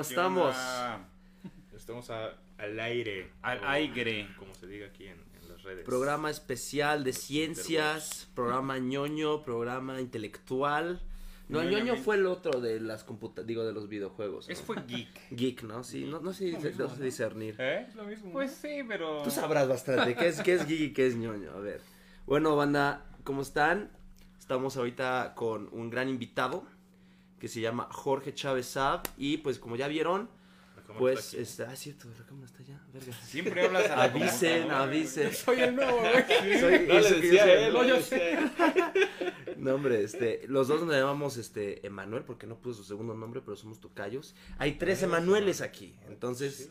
¿Cómo estamos? Estamos a- al aire. Al o aire. Como se diga aquí en, en las redes. Programa especial de ciencias, programa ñoño, programa intelectual. No, el ñoño fue el otro de las computa digo de los videojuegos. ¿no? Fue geek. Geek, ¿no? Sí, no, no sé, no sé discernir. ¿Eh? Es lo mismo. Pues sí, pero. Tú sabrás bastante qué es, qué es geek y qué es ñoño. A ver. Bueno, banda, ¿cómo están? Estamos ahorita con un gran invitado que se llama Jorge Chávez Saab. Y pues como ya vieron, pues, este, ah, es cierto, la cámara está allá, verga. Siempre hablas a la Avisen, computadora, avisen. Soy el nuevo, güey. Soy- No le decía soy- él, No, no yo él. No, hombre, este, los dos nos llamamos este Emanuel porque no puso su segundo nombre, pero somos tocayos. Hay tres Emanueles aquí, entonces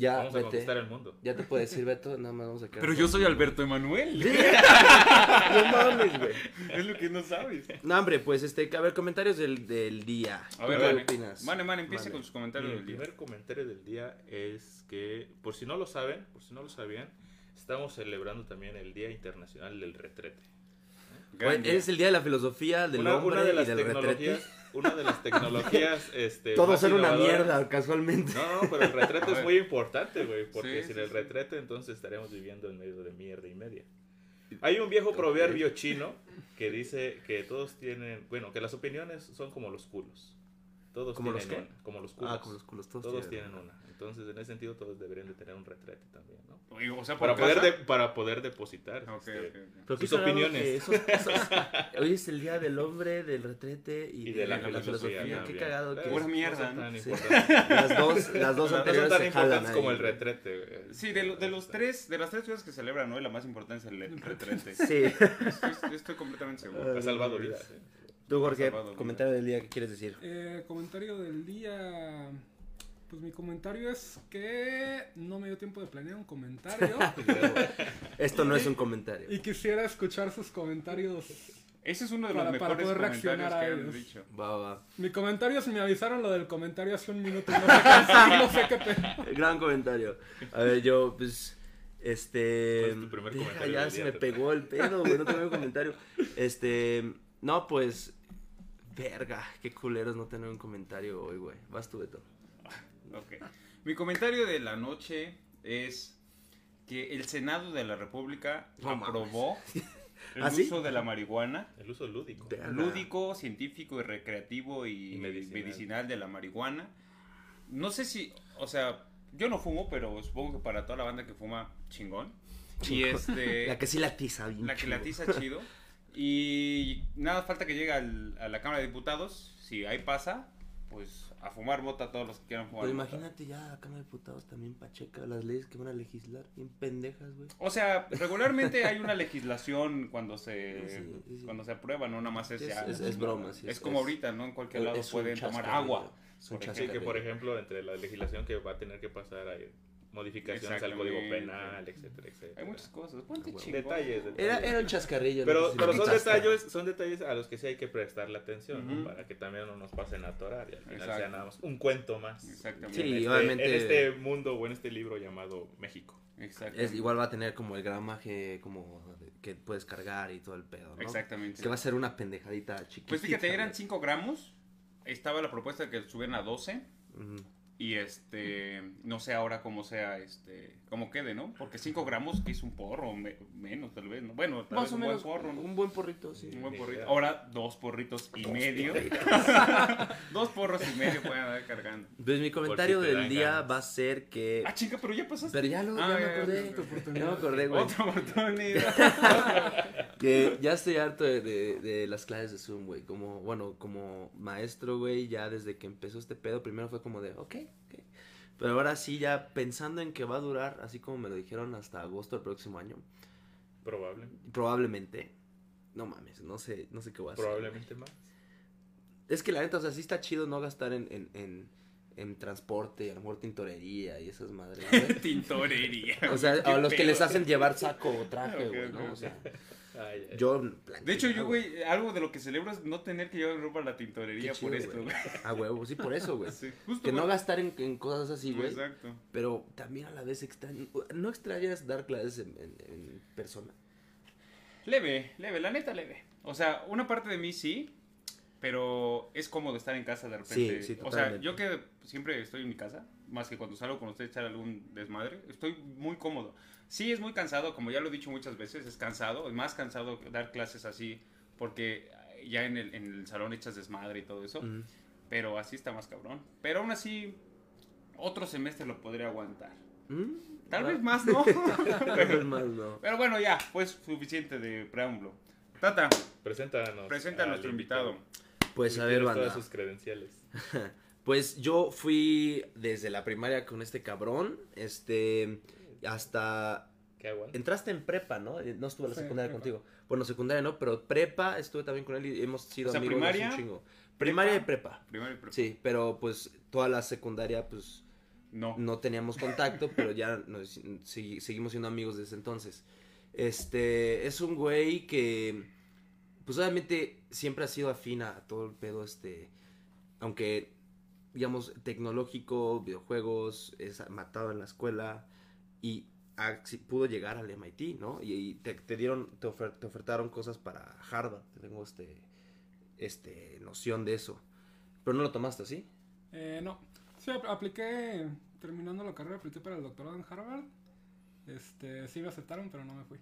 ya Vamos a conquistar el mundo. Ya te puedo decir, Beto, nada más vamos a quedar. Pero yo soy Alberto Emanuel. no mames, güey. Es lo que no sabes. No, hombre, pues este, a ver, comentarios del, del día. A ¿Tú ver, ¿Qué Mane. opinas? Mane, Mane, empieza Mane. con sus comentarios el del día. primer comentario del día es que, por si no lo saben, por si no lo sabían, estamos celebrando también el Día Internacional del Retrete. Es el día de la filosofía, del Una, hombre una de las y del retrete. Una de las tecnologías, este, Todos son una mierda, casualmente. No, no, pero el retrete A es muy importante, güey, porque Sí, sin sí, el sí. retrete entonces estaríamos viviendo en medio de mierda y media. Hay un viejo proverbio chino que dice que todos tienen, bueno, que las opiniones son como los culos. Todos ¿Como los tienen qué? una, como los culos. Ah, como los culos, todos, Todos tienen. tienen una. Entonces, en ese sentido, todos deberían de tener un retrete también, ¿no? Oye, O sea, Para poder, de- para poder depositar. Ok, este, sus opiniones. que esos- esos- hoy es el día del hombre, del retrete y, Y de la, filosofía filosofía. Qué cagado que Pura mierda, ¿no? Sí. las dos, las dos No son anteriores tan importantes como el retrete. güey. Sí, de, lo- de los tres, de las tres cosas que celebran hoy, la más importante es el el retrete. Sí. Estoy, estoy completamente seguro. Ha salvado vidas. ¿eh? Tú, Jorge, comentario del día, ¿qué quieres decir? Eh, comentario del día. Pues mi comentario es que no me dio tiempo de planear un comentario. Esto no es un comentario. y quisiera escuchar sus comentarios. Ese es uno de los Para- para mejores poder comentarios reaccionar a ellos. dicho. Va, va. Mi comentario, si me avisaron lo del comentario hace un minuto, y no sé qué, no sé qué pedo. Gran comentario. A ver, yo, pues, este... ¿Cuál es tu primer comentario ya se me pegó el pedo, güey, no tengo un comentario. Este, no, pues, verga, qué culeros no tener un comentario hoy, güey. Vas tú, Beto. Ok. Mi comentario de la noche es que el Senado de la República No mames. aprobó el ¿Ah, sí? uso de la marihuana El uso lúdico. Lúdico, científico y recreativo y, Y medicinal. medicinal. de la marihuana. No sé si, o sea, yo no fumo, pero supongo que para toda la banda que fuma, chingón. Y este... La que sí la tiza bien La que chido. la tiza chido. Y nada, falta que llegue al- a la Cámara de Diputados. Si ahí pasa, pues a fumar bota todos los que quieran fumar. Pero mota. imagínate ya la Cámara de Diputados también pacheca, las leyes que van a legislar, bien pendejas, güey. O sea, regularmente hay una legislación cuando se Sí, sí, sí. cuando se aprueba, no nada más es, Es- ya. es- es broma, sí, Es, es- como es- ahorita, ¿no? En cualquier lado pueden tomar agua. por que por ejemplo, entre la legislación que va a tener que pasar hay modificaciones al código penal, etcétera, etcétera. Hay muchas cosas. Ponte Ah, bueno. chingón. Detalles, detalles. Era, era un chascarrillo. Pero, pero son detalles, son detalles a los que sí hay que prestarle atención, ¿no? Para que también no nos pasen a atorar y al final Exacto. sea nada más un cuento más. Exactamente. Sí, en, este, obviamente- en este mundo o en este libro llamado México. Exactamente. Es, igual va a tener como el gramaje como que puedes cargar y todo el pedo, ¿no? Exactamente. Que va a ser una pendejadita chiquita. Pues fíjate, eran 5 gramos. Estaba la propuesta de que subieran a 12. Y este, no sé ahora cómo sea, este, cómo quede, ¿no? Porque 5 gramos que es un porro, me- menos tal vez, ¿no? Bueno, tal Más vez o un menos. buen porro, ¿no? Un buen porrito, sí. Un buen porrito. Ahora dos porritos y medio. dos porros y medio pueden andar cargando. Pues mi comentario si del día ganas. va a ser que. Ah, chinga, pero ya pasaste. Pero ya lo Ah, ya me ya, ya, acordé. otra Ya me acordé, güey. Otra oportunidad. Que ya estoy harto de, de- de las clases de Zoom, güey. Como, bueno, como maestro, güey, ya desde que empezó este pedo, primero fue como de, ok, ok. Pero ahora sí, ya pensando en que va a durar, así como me lo dijeron, hasta agosto del próximo año, Probable. probablemente. No mames, no sé, no sé qué voy a hacer. Probablemente más. Es que la neta, o sea, sí está chido no gastar en, en, en, en transporte, a lo mejor tintorería y esas madres. Tintorería. O sea, a los que les hacen llevar saco o traje, güey, ¿no? O sea, Ay, ay. yo... De hecho, yo, güey, algo de lo que celebro es no tener que llevar ropa a la tintorería por esto, güey. A huevo, sí, por eso, güey. Sí, justo, Que no gastar en, en cosas así, güey. Exacto. Pero también a la vez extraño. ¿No extrañas dar clases en, en- en persona? Leve, leve, la neta leve. O sea, una parte de mí sí, pero es cómodo estar en casa de repente. Sí, sí, o sea, yo que siempre estoy en mi casa, más que cuando salgo con usted a echar algún desmadre, estoy muy cómodo. Sí, es muy cansado, como ya lo he dicho muchas veces, es cansado, es más cansado dar clases así, porque ya en el, en el salón echas desmadre y todo eso, pero así está más cabrón. Pero aún así, otro semestre lo podría aguantar. ¿Mm? Tal vez más, ¿no? Tal vez más no. Pero bueno, ya, pues suficiente de preámbulo. Tata, Preséntanos. presenta a nuestro invitado. Pues a ver, banda. todas sus credenciales. Pues yo fui desde la primaria con este cabrón, este, hasta... ¿Qué? Entraste en prepa, ¿no? Eh, No estuve en la Sí, secundaria prepa. contigo. Bueno, secundaria no, pero prepa estuve también con él y hemos sido O sea, amigos desde primaria, un chingo. Primaria y prepa. Primero y prepa. Sí, pero pues toda la secundaria pues No. no teníamos contacto, pero ya nos- seguimos siendo amigos desde entonces. Este, es un güey que, pues obviamente siempre ha sido afín a todo el pedo, este, aunque, digamos, tecnológico, videojuegos, es matado en la escuela y pudo llegar al MIT, ¿no? Y, y te, te dieron, te, ofer- te ofertaron cosas para Harvard, tengo este, este, noción de eso. Pero no lo tomaste, ¿sí? Eh, no. Sí, ap- apliqué, terminando la carrera, apliqué para el doctorado en Harvard. Este, sí me aceptaron, pero no me fui.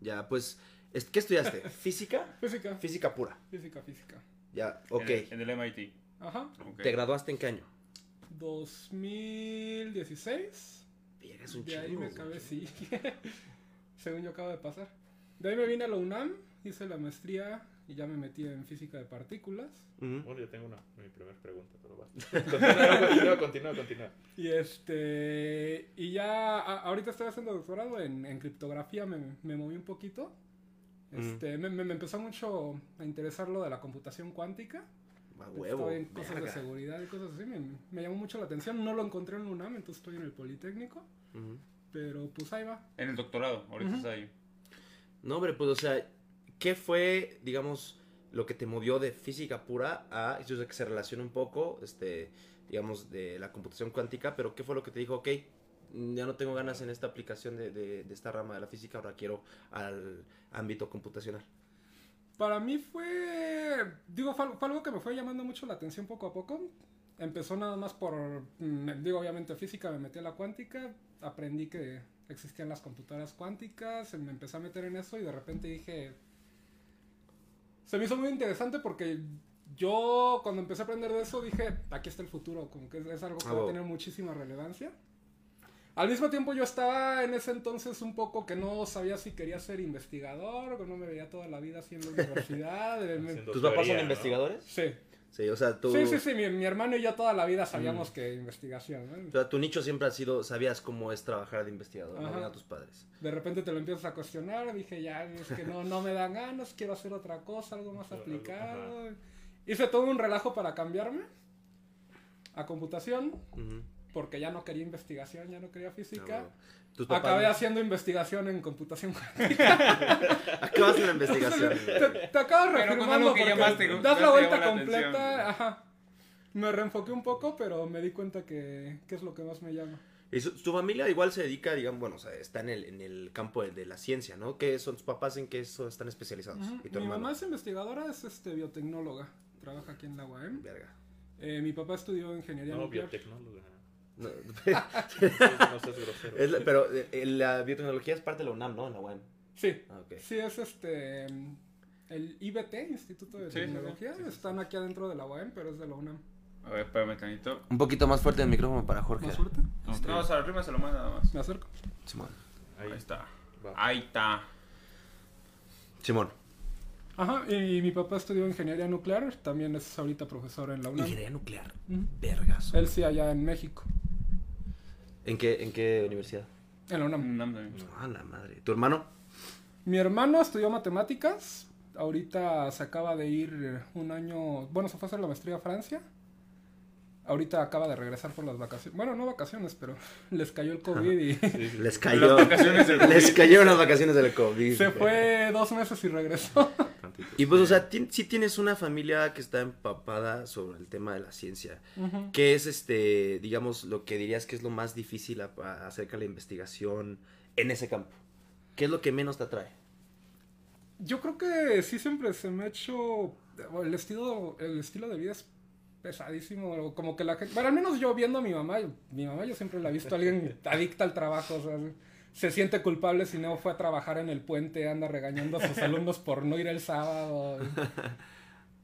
Ya, pues, es- ¿qué estudiaste? ¿Física? Física. Física pura. Física, física. Ya, ok. En el, en el MIT. Ajá. ¿Te graduaste en qué año? 2016. Verga, es un De ahí me acabé, sí. Según yo acabo de pasar. De ahí me vine a la UNAM, hice la maestría y ya me metí en física de partículas. Bueno, yo tengo una, mi primera pregunta, pero va. Continúa, continúa, continúa. Y este. Y ya. a- ahorita estoy haciendo doctorado en, en criptografía, me, me moví un poquito. Este, me, me- me empezó mucho a interesar lo de la computación cuántica. A huevo. Estoy en cosas verga. de seguridad y cosas así. Me, me llamó mucho la atención. No lo encontré en UNAM, entonces estoy en el Politécnico. Ujú. Pero pues ahí va. En el doctorado, ahorita Ujú. está ahí. No, hombre, pues, o sea, ¿qué fue, digamos, lo que te movió de física pura a, yo sé que se relaciona un poco, este, digamos, de la computación cuántica, pero ¿qué fue lo que te dijo, ok, ya no tengo ganas en esta aplicación de, de- de esta rama de la física, ahora quiero al ámbito computacional? Para mí fue, digo, fue, al- fue algo que me fue llamando mucho la atención poco a poco. Empezó nada más por, mm, digo, obviamente física, me metí a la cuántica, aprendí que existían las computadoras cuánticas, me empecé a meter en eso y de repente dije, se me hizo muy interesante porque yo cuando empecé a aprender de eso dije, aquí está el futuro, como que es, es algo que Ah, va a wow. tener muchísima relevancia. Al mismo tiempo yo estaba en ese entonces un poco que no sabía si quería ser investigador o no me veía toda la vida la universidad. eh, me- Haciendo ¿Tus papás son ¿no? investigadores? Sí. Sí, o sea, tú... Sí, sí, sí, mi, mi hermano y yo toda la vida sabíamos que investigación. ¿no? O sea, tu nicho siempre ha sido, sabías cómo es trabajar de investigador, ¿no? A tus padres. De repente te lo empiezas a cuestionar, dije, ya, es que no, no me dan ganas, quiero hacer otra cosa, algo más aplicado. Hice todo un relajo para cambiarme a computación, Ujú. Porque ya no quería investigación, ya no quería Ah, física. bueno. ¿Tus papás Acabé no? haciendo investigación en computación. Acabaste la investigación. te, te acabo Pero con reafirmando algo que porque ya más te- das la vuelta la completa. atención. Ajá. Me reenfoqué un poco, pero me di cuenta que, que es lo que más me llama. Y su, tu familia igual se dedica, digamos, bueno, o sea, está en el, en el campo de, de la ciencia, ¿no? ¿Qué son tus papás en qué son, están especializados? Ujú. ¿Y tu Mi hermano? mamá es investigadora, es este biotecnóloga. Trabaja aquí en la UAM. Verga. Eh, mi papá estudió ingeniería No, nuclear. biotecnóloga. No, No seas grosero. es la- pero eh, la biotecnología es parte de la UNAM, ¿no? En la UAM. Sí, Ah, sí es este el IBT, Instituto de Sí, sí, sí. Tecnología. Sí, sí, sí. Están aquí adentro de la UAM, pero es de la UNAM. A ver, espérame tantito. Un poquito más fuerte el micrófono para Jorge. ¿Más fuerte? No, o sea, arriba se lo manda nada más. Me acerco. Simón. Ahí Ahí está. va. Ahí está. Simón. Ajá, y mi papá estudió ingeniería nuclear, también es ahorita profesor en la UNAM. Ingeniería nuclear. Vergas. Él sí allá en México, ¿En qué, ¿En qué universidad? en la UNAM. No, no. Ah, la madre. ¿Tu hermano? Mi hermano estudió matemáticas, ahorita se acaba de ir un año, bueno, se fue a hacer la maestría a Francia. Ahorita acaba de regresar por las vacaciones. Bueno, no vacaciones, pero les cayó el COVID y Les cayó. Las vacaciones del les cayeron las vacaciones del COVID. se fue dos meses y regresó. Y pues, o sea, ti- sí tienes una familia que está empapada sobre el tema de la ciencia. Ujú. ¿Qué es, este, digamos, lo que dirías que es lo más difícil a- a- acerca de la investigación en ese campo? ¿Qué es lo que menos te atrae? Yo creo que sí siempre se me ha hecho el estilo, el estilo de vida es pesadísimo, como que la gente, bueno, al menos yo viendo a mi mamá, mi mamá yo siempre la he visto alguien adicta al trabajo, o sea, se siente culpable si no fue a trabajar en el puente, anda regañando a sus alumnos por no ir el sábado.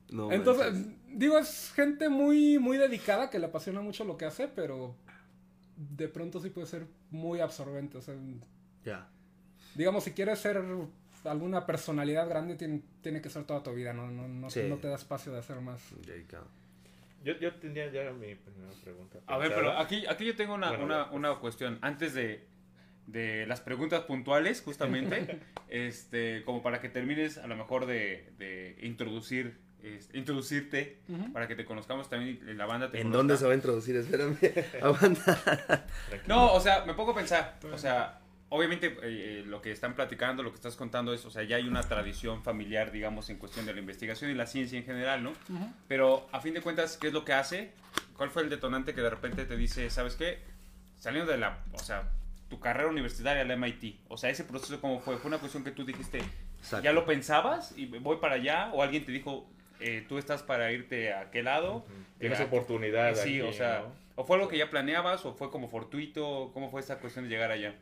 No Entonces, digo, es gente muy, muy dedicada que le apasiona mucho lo que hace, pero de pronto sí puede ser muy absorbente. O sea, ya. Digamos, si quieres ser alguna personalidad grande, tiene, tiene que ser toda tu vida, no, no, no, no te da espacio de hacer más. Yo, yo tenía ya mi primera pregunta. A ver, pero aquí, aquí yo tengo una, una, una cuestión. Antes de, de las preguntas puntuales, justamente, este, como para que termines a lo mejor de, de introducir, introducirte, para que te conozcamos también y la banda te ¿En dónde se va a introducir? Espérame, no, o sea, me pongo a pensar, o sea, obviamente eh, eh, lo que están platicando, lo que estás contando es, o sea, ya hay una tradición familiar, digamos, en cuestión de la investigación y la ciencia en general, ¿no? Pero a fin de cuentas, ¿qué es lo que hace? ¿Cuál fue el detonante que de repente te dice, ¿sabes qué? Saliendo de la, o sea, tu carrera universitaria al MIT. O sea, ese proceso cómo fue? ¿Fue una cuestión que tú dijiste, ya lo pensabas y voy para allá? ¿O alguien te dijo, eh, tú estás para irte a qué lado? Tienes oportunidad. sí, o sea, ¿o fue algo que ya planeabas o fue como fortuito? ¿Cómo fue esa cuestión de llegar allá?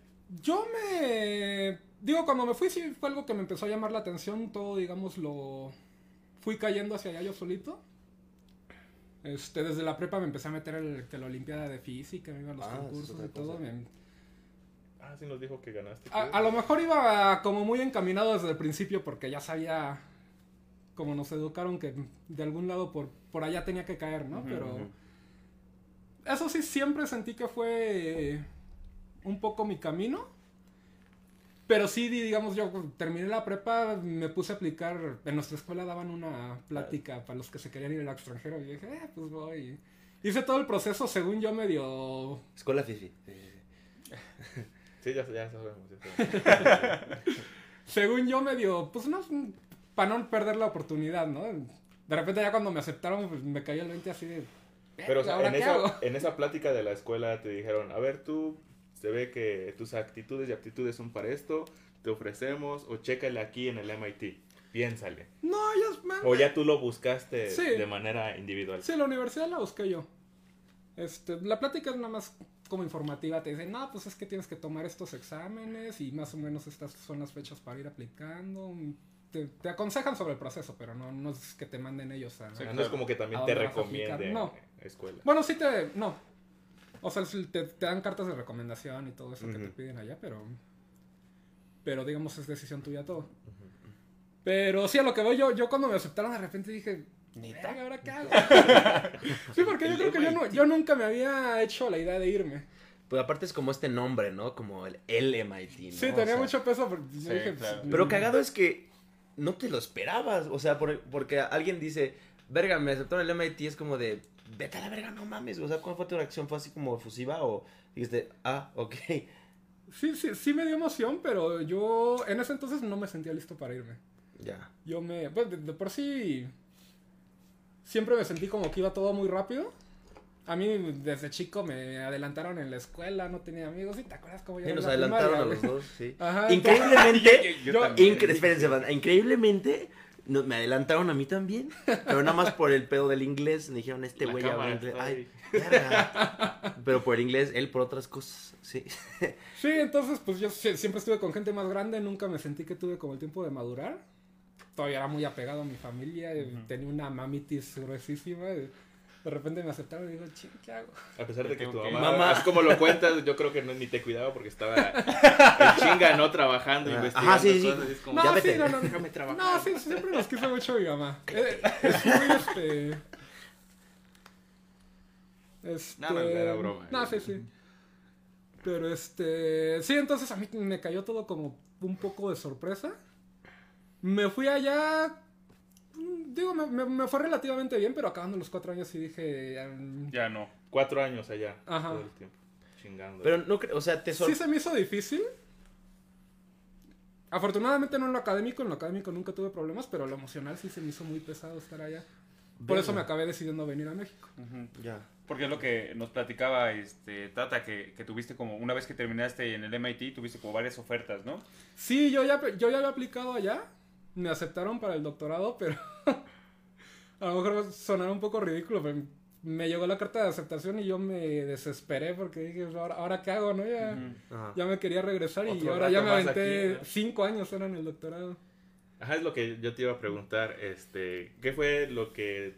Yo me... Digo, cuando me fui sí fue algo que me empezó a llamar la atención, todo, digamos, lo... Fui cayendo hacia allá yo solito. Este, desde la prepa me empecé a meter el, que la Olimpiada de Física, me iba a los ah, concursos y todo. Me, sí nos dijo que ganaste. A, lo mejor iba como muy encaminado desde el principio porque ya sabía, como nos educaron, que de algún lado por, por allá tenía que caer, ¿no? Pero eso sí, siempre sentí que fue un poco mi camino. Pero sí, digamos, yo terminé la prepa, me puse a aplicar, en nuestra escuela daban una plática para los que se querían ir al extranjero y dije, eh, pues voy. Hice todo el proceso según yo medio... Escuela Fifi. Sí, ya, ya sabemos. Según yo medio, pues no, para no perder la oportunidad, ¿no? De repente ya cuando me aceptaron, pues me cayó el 20 así de... Pero en, esa, en esa plática de la escuela te dijeron, a ver tú, se ve que tus actitudes y aptitudes son para esto, te ofrecemos, o chécale aquí en el MIT. Piénsale. No, ya... O ya tú lo buscaste de manera individual. Sí, la universidad la busqué yo. Este, la plática es nada más como informativa, te dicen, no, pues es que tienes que tomar estos exámenes y más o menos estas son las fechas para ir aplicando. Te, te aconsejan sobre el proceso, pero no, no es que te manden ellos a... no es como que también te recomienden no. escuela. Bueno, sí te... No. O sea, te, te dan cartas de recomendación y todo eso que te piden allá, pero... Pero digamos es decisión tuya todo. Pero sí, a lo que voy yo, yo cuando me aceptaron de repente dije, ¿Neta? ¿Ahora qué hago? sí, porque yo creo que yo, yo, nunca me había hecho la idea de irme. Pues aparte es como este nombre, ¿no? Como el, el MIT, ¿no? Sí, tenía mucho peso. Pues, pero cagado es que no te lo esperabas. O sea, porque alguien dice, verga, me aceptaron el MIT, es como de, vete a la verga, no mames. O sea, ¿cuál fue tu reacción? ¿Fue así como efusiva o dijiste, ah, ok? Sí, sí, sí me dio emoción, pero yo en ese entonces no me sentía listo para irme. Ya. Yo me, pues de por sí siempre me sentí como que iba todo muy rápido. A mí desde chico me adelantaron en la escuela, no tenía amigos. ¿Y te acuerdas cómo yo? Sí, nos adelantaron a los dos, sí. increíblemente, espérense, increíblemente me adelantaron a mí también, pero nada más por el pedo del inglés. Me dijeron, este güey habla inglés. Ay, pero por el inglés, él por otras cosas, sí. Sí, entonces pues yo siempre estuve con gente más grande, nunca me sentí que tuve como el tiempo de madurar todavía era muy apegado a mi familia, tenía una mamitis gruesísima. de repente me aceptaron y digo, ching, ¿qué hago? A pesar de que tu mamá, es como lo cuentas, yo creo que no, ni te cuidaba porque estaba en chinga, ¿no? Trabajando, ah, investigando Ajá, sí, sí. como, no, sí, no, no, déjame trabajar. No, sí, siempre nos quiso mucho mi mamá. Eh, es, muy, este... Este... No, no, era broma. No, sí, sí. Pero este... Sí, entonces a mí me cayó todo como un poco de sorpresa. Me fui allá. Digo, me, fue relativamente bien, pero acabando los cuatro años sí dije. Ya, no. Cuatro años allá. Ajá. Todo el tiempo. Chingando. Pero no o sea, te Sí se me hizo difícil. Afortunadamente no en lo académico, en lo académico nunca tuve problemas, pero lo emocional sí se me hizo muy pesado estar allá. Por eso me acabé decidiendo venir a México. Ya. Porque es lo que nos platicaba este Tata, que, que, tuviste como, una vez que terminaste en el MIT, tuviste como varias ofertas, ¿no? Sí, yo ya, yo ya había aplicado allá me aceptaron para el doctorado, pero a lo mejor sonará un poco ridículo, pero me llegó la carta de aceptación y yo me desesperé porque dije, ahora, ¿ahora qué hago, no? Ya, ya me quería regresar y ahora ya me aventé cinco años ahora en el doctorado. Ajá, es lo que yo te iba a preguntar, este, ¿qué fue lo que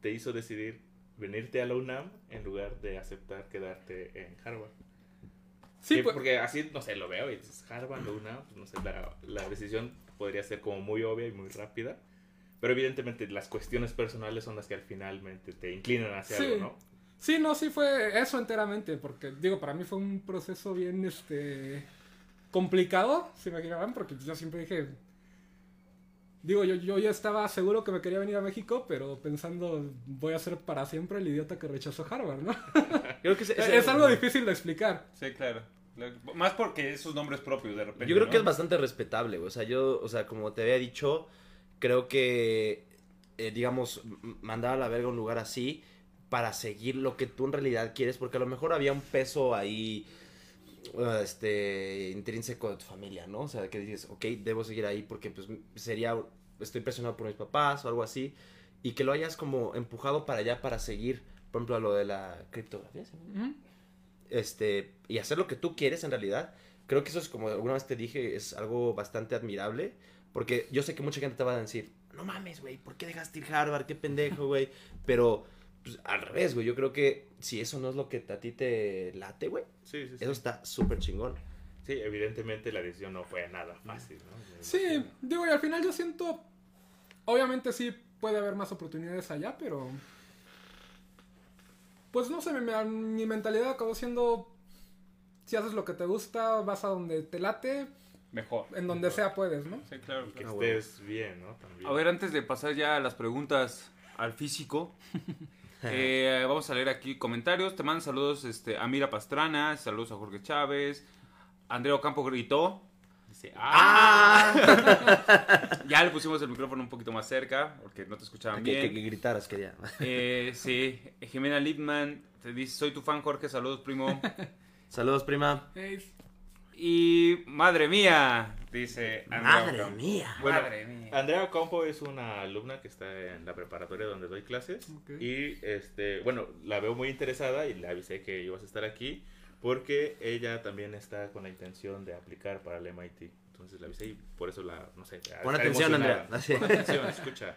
te hizo decidir venirte a la UNAM en lugar de aceptar quedarte en Harvard? Sí, pues, porque así, no sé, lo veo y dices, Harvard, la UNAM, pues no sé, la, la decisión podría ser como muy obvia y muy rápida. Pero evidentemente las cuestiones personales son las que al finalmente te inclinan hacia algo, ¿no? Sí, no, sí fue eso enteramente, porque digo, para mí fue un proceso bien, este, complicado, si me imaginarán, porque yo siempre dije, digo, yo, yo ya estaba seguro que me quería venir a México, pero pensando, voy a ser para siempre el idiota que rechazó Harvard, ¿no? Creo que es, es algo difícil de explicar. Sí, claro. Más porque esos nombres propios de repente. Yo creo que es bastante respetable, O sea, yo, o sea, como te había dicho, creo que, eh, digamos, mandar a la verga un lugar así para seguir lo que tú en realidad quieres, porque a lo mejor había un peso ahí este intrínseco de tu familia, ¿no? O sea, que dices, ok, debo seguir ahí porque pues sería, estoy presionado por mis papás o algo así, y que lo hayas como empujado para allá para seguir, por ejemplo, a lo de la criptografía, este, y hacer lo que tú quieres en realidad, creo que eso es como alguna vez te dije, es algo bastante admirable, porque yo sé que mucha gente te va a decir, no mames, güey, ¿por qué dejaste ir Harvard? Qué pendejo, güey. Pero pues, al revés, güey, yo creo que si eso no es lo que a ti te late, güey, sí, sí, eso está súper chingón. Sí, evidentemente la decisión no fue nada fácil, ¿no? Sí, digo, y al final yo siento, obviamente sí puede haber más oportunidades allá, pero... Pues no sé, mi, mi mentalidad acabó siendo, si haces lo que te gusta, vas a donde te late, mejor. En donde sea puedes, ¿no? Sí, claro. Que ah, estés bien, ¿no? También. A ver, antes de pasar ya a las preguntas al físico, eh, vamos a leer aquí comentarios. Te mandan saludos este, a Mira Pastrana, saludos a Jorge Chávez. Andrea Ocampo gritó. Dice, ¡ah! ya le pusimos el micrófono un poquito más cerca porque no te escuchaban bien. Que, que, gritaras, quería. eh, sí, Jimena Lipman te dice, soy tu fan, Jorge, saludos, primo. saludos, prima. Y madre mía, dice Andrea Madre mía. madre mía. Andrea Compo es una alumna que está en la preparatoria donde doy clases. Y este, bueno, la veo muy interesada y le avisé que ibas a estar aquí porque ella también está con la intención de aplicar para el MIT. Entonces la avisé y por eso la, no sé. Pon atención, Andrea. Pon atención, escucha.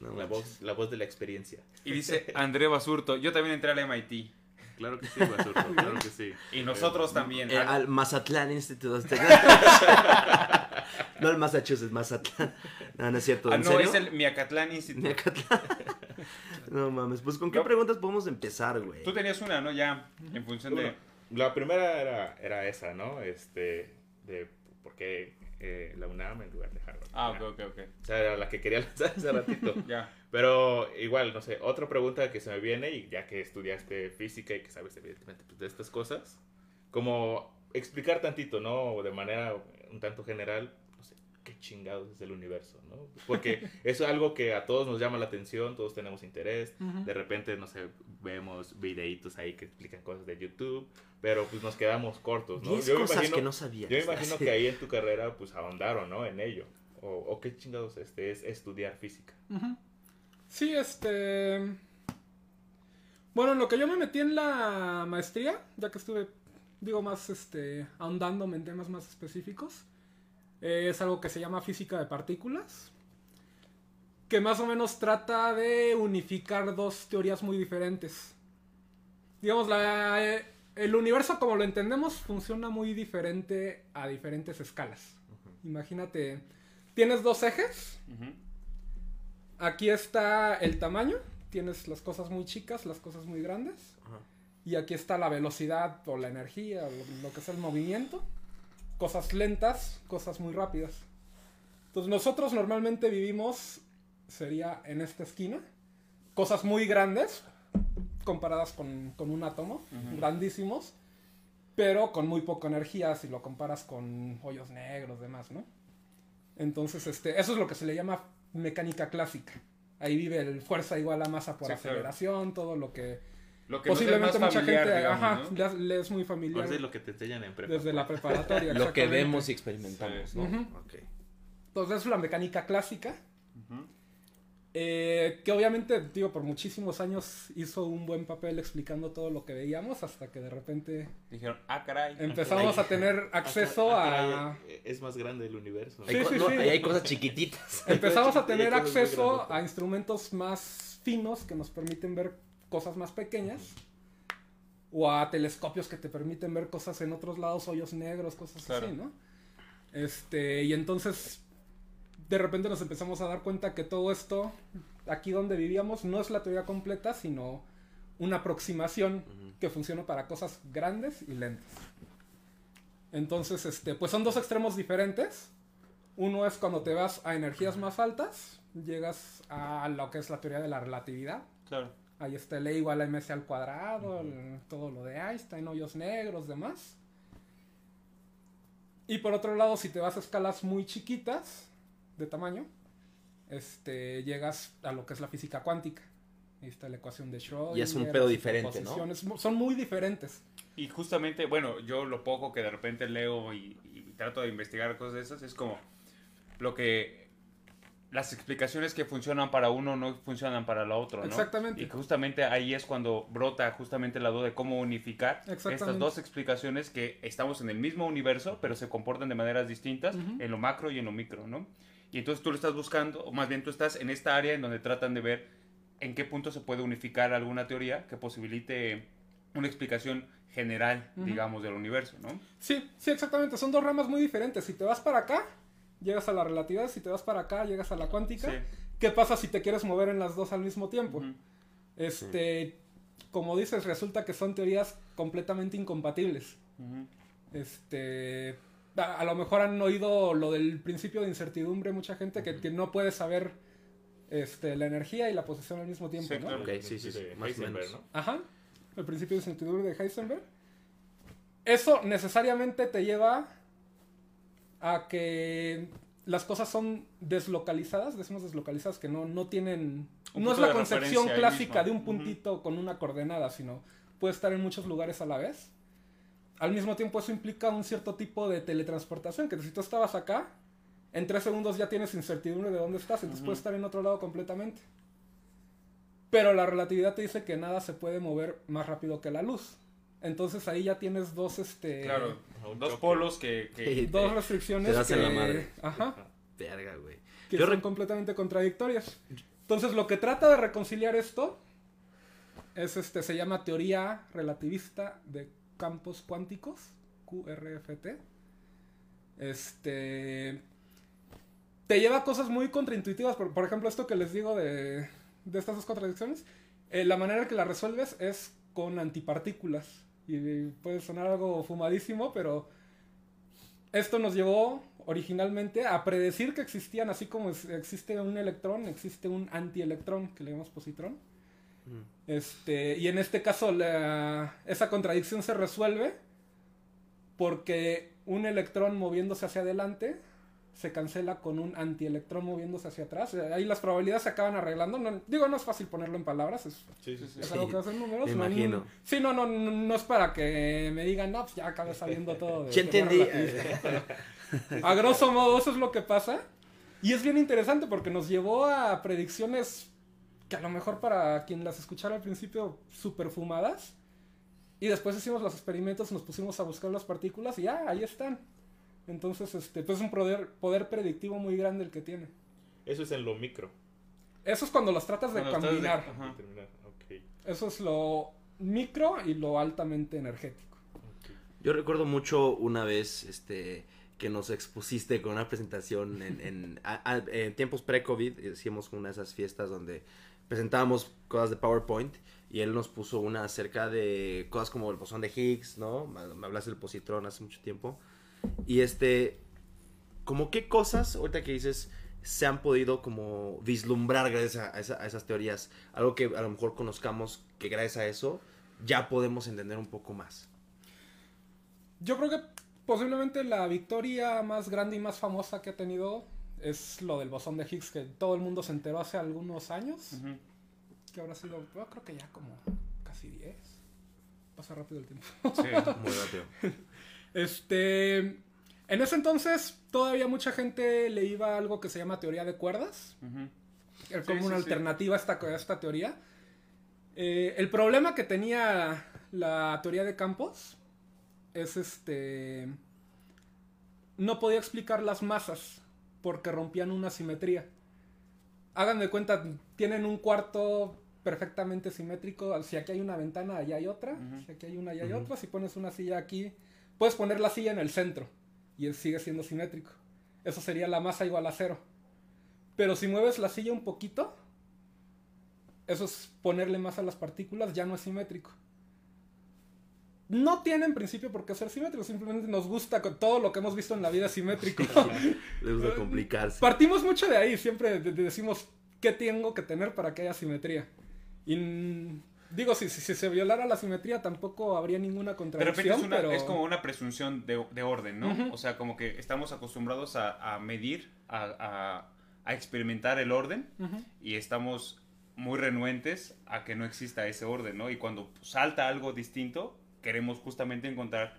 la, voz, la voz de la experiencia. Y dice Andrea Basurto, yo también entré al MIT. Claro que sí, Basurto, claro que sí. Y nosotros también. Eh, al Mazatlán Instituto. no el Massachusetts, Mazatlán. No, no es cierto. Ah, no, es el Miacatlán Instituto. Miacatlán. No mames, pues ¿con qué preguntas podemos empezar, güey? Tú tenías una, ¿no? Ya, en función de... La primera era, era esa, ¿no? Este, de por qué eh, la UNAM en lugar de Harvard. Ah, ok, ok, ok. O sea, era la que quería lanzar hace ratito. ya. Pero igual, no sé, otra pregunta que se me viene, y ya que estudiaste física y que sabes evidentemente pues, de estas cosas, como explicar tantito, ¿no? De manera un tanto general, qué chingados es el universo, ¿no? Porque eso es algo que a todos nos llama la atención, todos tenemos interés, de repente, no sé, vemos videitos ahí que explican cosas de YouTube, pero pues nos quedamos cortos, ¿no? Yo cosas imagino, que no sabía. Yo imagino que ahí en tu carrera pues ahondaron, ¿no? En ello. O, o qué chingados este, es estudiar física. Sí, este... Bueno, lo que yo me metí en la maestría, ya que estuve, digo, más, este, ahondándome en temas más específicos, eh, es algo que se llama física de partículas, que más o menos trata de unificar dos teorías muy diferentes. Digamos, la, eh, el universo como lo entendemos funciona muy diferente a diferentes escalas. Imagínate, tienes dos ejes. Aquí está el tamaño, tienes las cosas muy chicas, las cosas muy grandes. Y aquí está la velocidad o la energía, o lo que es el movimiento. Cosas lentas, cosas muy rápidas. Entonces nosotros normalmente vivimos, sería en esta esquina, cosas muy grandes comparadas con, un átomo, grandísimos, pero con muy poca energía si lo comparas con hoyos negros, demás, ¿no? Entonces, este, eso es lo que se le llama mecánica clásica. Ahí vive el fuerza igual a masa por aceleración, todo lo que, lo que posiblemente mucha gente ajá, le, es muy familiar. Pues es lo que te enseñan en Desde la preparatoria. lo que vemos y experimentamos, ¿no? Entonces es la mecánica clásica. Ujú. eh, que obviamente, digo, por muchísimos años hizo un buen papel explicando todo lo que veíamos hasta que de repente Dijeron, ah, caray. empezamos a tener acceso Ah, a... caray, Es más grande el universo. Sí, Hay, sí, no, sí. ahí hay cosas chiquititas. Empezamos a tener acceso a instrumentos más finos que nos permiten ver cosas más pequeñas. O a telescopios que te permiten ver cosas en otros lados, hoyos negros, cosas Claro. así, ¿no? Este, y entonces de repente nos empezamos a dar cuenta que todo esto, aquí donde vivíamos, no es la teoría completa, sino una aproximación que funciona para cosas grandes y lentas. Entonces, este, pues son dos extremos diferentes. Uno es cuando te vas a energías más altas, llegas a lo que es la teoría de la relatividad. Claro. Ahí está el E igual a mc al cuadrado, el- todo lo de Einstein, hoyos negros, demás. Y por otro lado, si te vas a escalas muy chiquitas de tamaño, este, llegas a lo que es la física cuántica. Ahí está la ecuación de Schrödinger. Y es un pedo diferente, ¿no? Son muy diferentes. Y justamente, bueno, yo lo poco que de repente leo y, y trato de investigar cosas de esas es como lo que las explicaciones que funcionan para uno no funcionan para la otro, ¿no? Exactamente. Y justamente ahí es cuando brota justamente la duda de cómo unificar estas dos explicaciones que estamos en el mismo universo, pero se comportan de maneras distintas en lo macro y en lo micro, ¿no? Y entonces tú lo estás buscando, o más bien tú estás en esta área en donde tratan de ver en qué punto se puede unificar alguna teoría que posibilite una explicación general, digamos, del universo, ¿no? Sí, sí, exactamente. Son dos ramas muy diferentes. Si te vas para acá, llegas a la relatividad. Si te vas para acá, llegas a la cuántica. Sí. ¿Qué pasa si te quieres mover en las dos al mismo tiempo? Este, como dices, resulta que son teorías completamente incompatibles. Este, a, a lo mejor han oído lo del principio de incertidumbre mucha gente que, que no puede saber este, la energía y la posición al mismo tiempo, Sí, ¿no? claro. Sí, sí, sí, De más o menos. ¿no? Ajá. El principio de incertidumbre de Heisenberg. Eso necesariamente te lleva a que las cosas son deslocalizadas, decimos deslocalizadas, que no, no tienen... Un no es la concepción clásica de un puntito con una coordenada, sino puede estar en muchos lugares a la vez. Al mismo tiempo eso implica un cierto tipo de teletransportación, que si tú estabas acá, en tres segundos ya tienes incertidumbre de dónde estás, entonces puedes estar en otro lado completamente. Pero la relatividad te dice que nada se puede mover más rápido que la luz. Entonces ahí ya tienes dos, este, Claro, dos polos que... dos te- restricciones te que, en la madre. Ajá, Verga, güey. que Yo son completamente contradictorias. Entonces lo que trata de reconciliar esto es este, se llama teoría relativista de campos cuánticos, QRFT. Este te lleva a cosas muy contraintuitivas, por, por ejemplo, esto que les digo de, de estas dos contradicciones, eh, la manera en que la resuelves es con antipartículas. Y puede sonar algo fumadísimo, pero esto nos llevó originalmente a predecir que existían, así como existe un electrón, existe un antielectrón, que le llamamos positrón. Este, y en este caso la- esa contradicción se resuelve porque un electrón moviéndose hacia adelante se cancela con un antielectrón moviéndose hacia atrás. Ahí las probabilidades se acaban arreglando. No- digo, no es fácil ponerlo en palabras, es, Sí, sí, sí. es algo que hacen números. me no- imagino. Sí, no, no, no, no es para que me digan, no, pues ya acabé sabiendo todo. de Ya entendí. relativista". A grosso modo, eso es lo que pasa. Y es bien interesante porque nos llevó a predicciones que a lo mejor para quien las escuchara al principio súper fumadas. Y después hicimos los experimentos, nos pusimos a buscar las partículas y ya, ahí están. Entonces, este, pues es un poder, poder predictivo muy grande el que tiene. Eso es en lo micro. Eso es cuando las tratas de Cuando de- combinar. Ajá. Terminar. Ok. Eso es lo micro y lo altamente energético. ok. Yo recuerdo mucho una vez este que nos expusiste con una presentación en, en, a- a- en tiempos pre-COVID. Hicimos una de esas fiestas donde presentábamos cosas de PowerPoint y él nos puso una acerca de cosas como el bosón de Higgs, ¿no? Me me hablaste del positrón hace mucho tiempo. Y este, como qué cosas, ahorita que dices, se han podido como vislumbrar gracias a, a esa- a esas teorías. Algo que a lo mejor conozcamos que gracias a eso ya podemos entender un poco más. Yo creo que posiblemente la victoria más grande y más famosa que ha tenido es lo del bosón de Higgs, que todo el mundo se enteró hace algunos años. Que habrá sido, yo creo que ya como casi 10. Pasa rápido el tiempo. Sí. Muy rápido. Este. En ese entonces todavía mucha gente le iba a algo que se llama teoría de cuerdas. Era Sí, como una sí, sí. alternativa a esta, a esta teoría. Eh, el problema que tenía la teoría de campos es este... No podía explicar las masas porque rompían una simetría. Hagan de cuenta, tienen un cuarto perfectamente simétrico. Si aquí hay una ventana, allá hay otra. Si aquí hay una, allá hay otra. Si pones una silla aquí, puedes poner la silla en el centro y sigue siendo simétrico. Eso sería la masa igual a cero. Pero si mueves la silla un poquito, eso es ponerle masa a las partículas, ya no es simétrico. No tiene en principio por qué ser simétrico, simplemente nos gusta con todo lo que hemos visto en la vida simétrico. Le gusta complicarse. Partimos mucho de ahí, siempre de- de- decimos qué tengo que tener para que haya simetría. Y digo, si, si, si se violara la simetría tampoco habría ninguna De contradicción, repente es, una- pero... es como una presunción de, de orden, ¿no? O sea, como que estamos acostumbrados a, a medir, a, a- a experimentar el orden y estamos muy renuentes a que no exista ese orden, ¿no? Y cuando salta algo distinto, queremos justamente encontrar,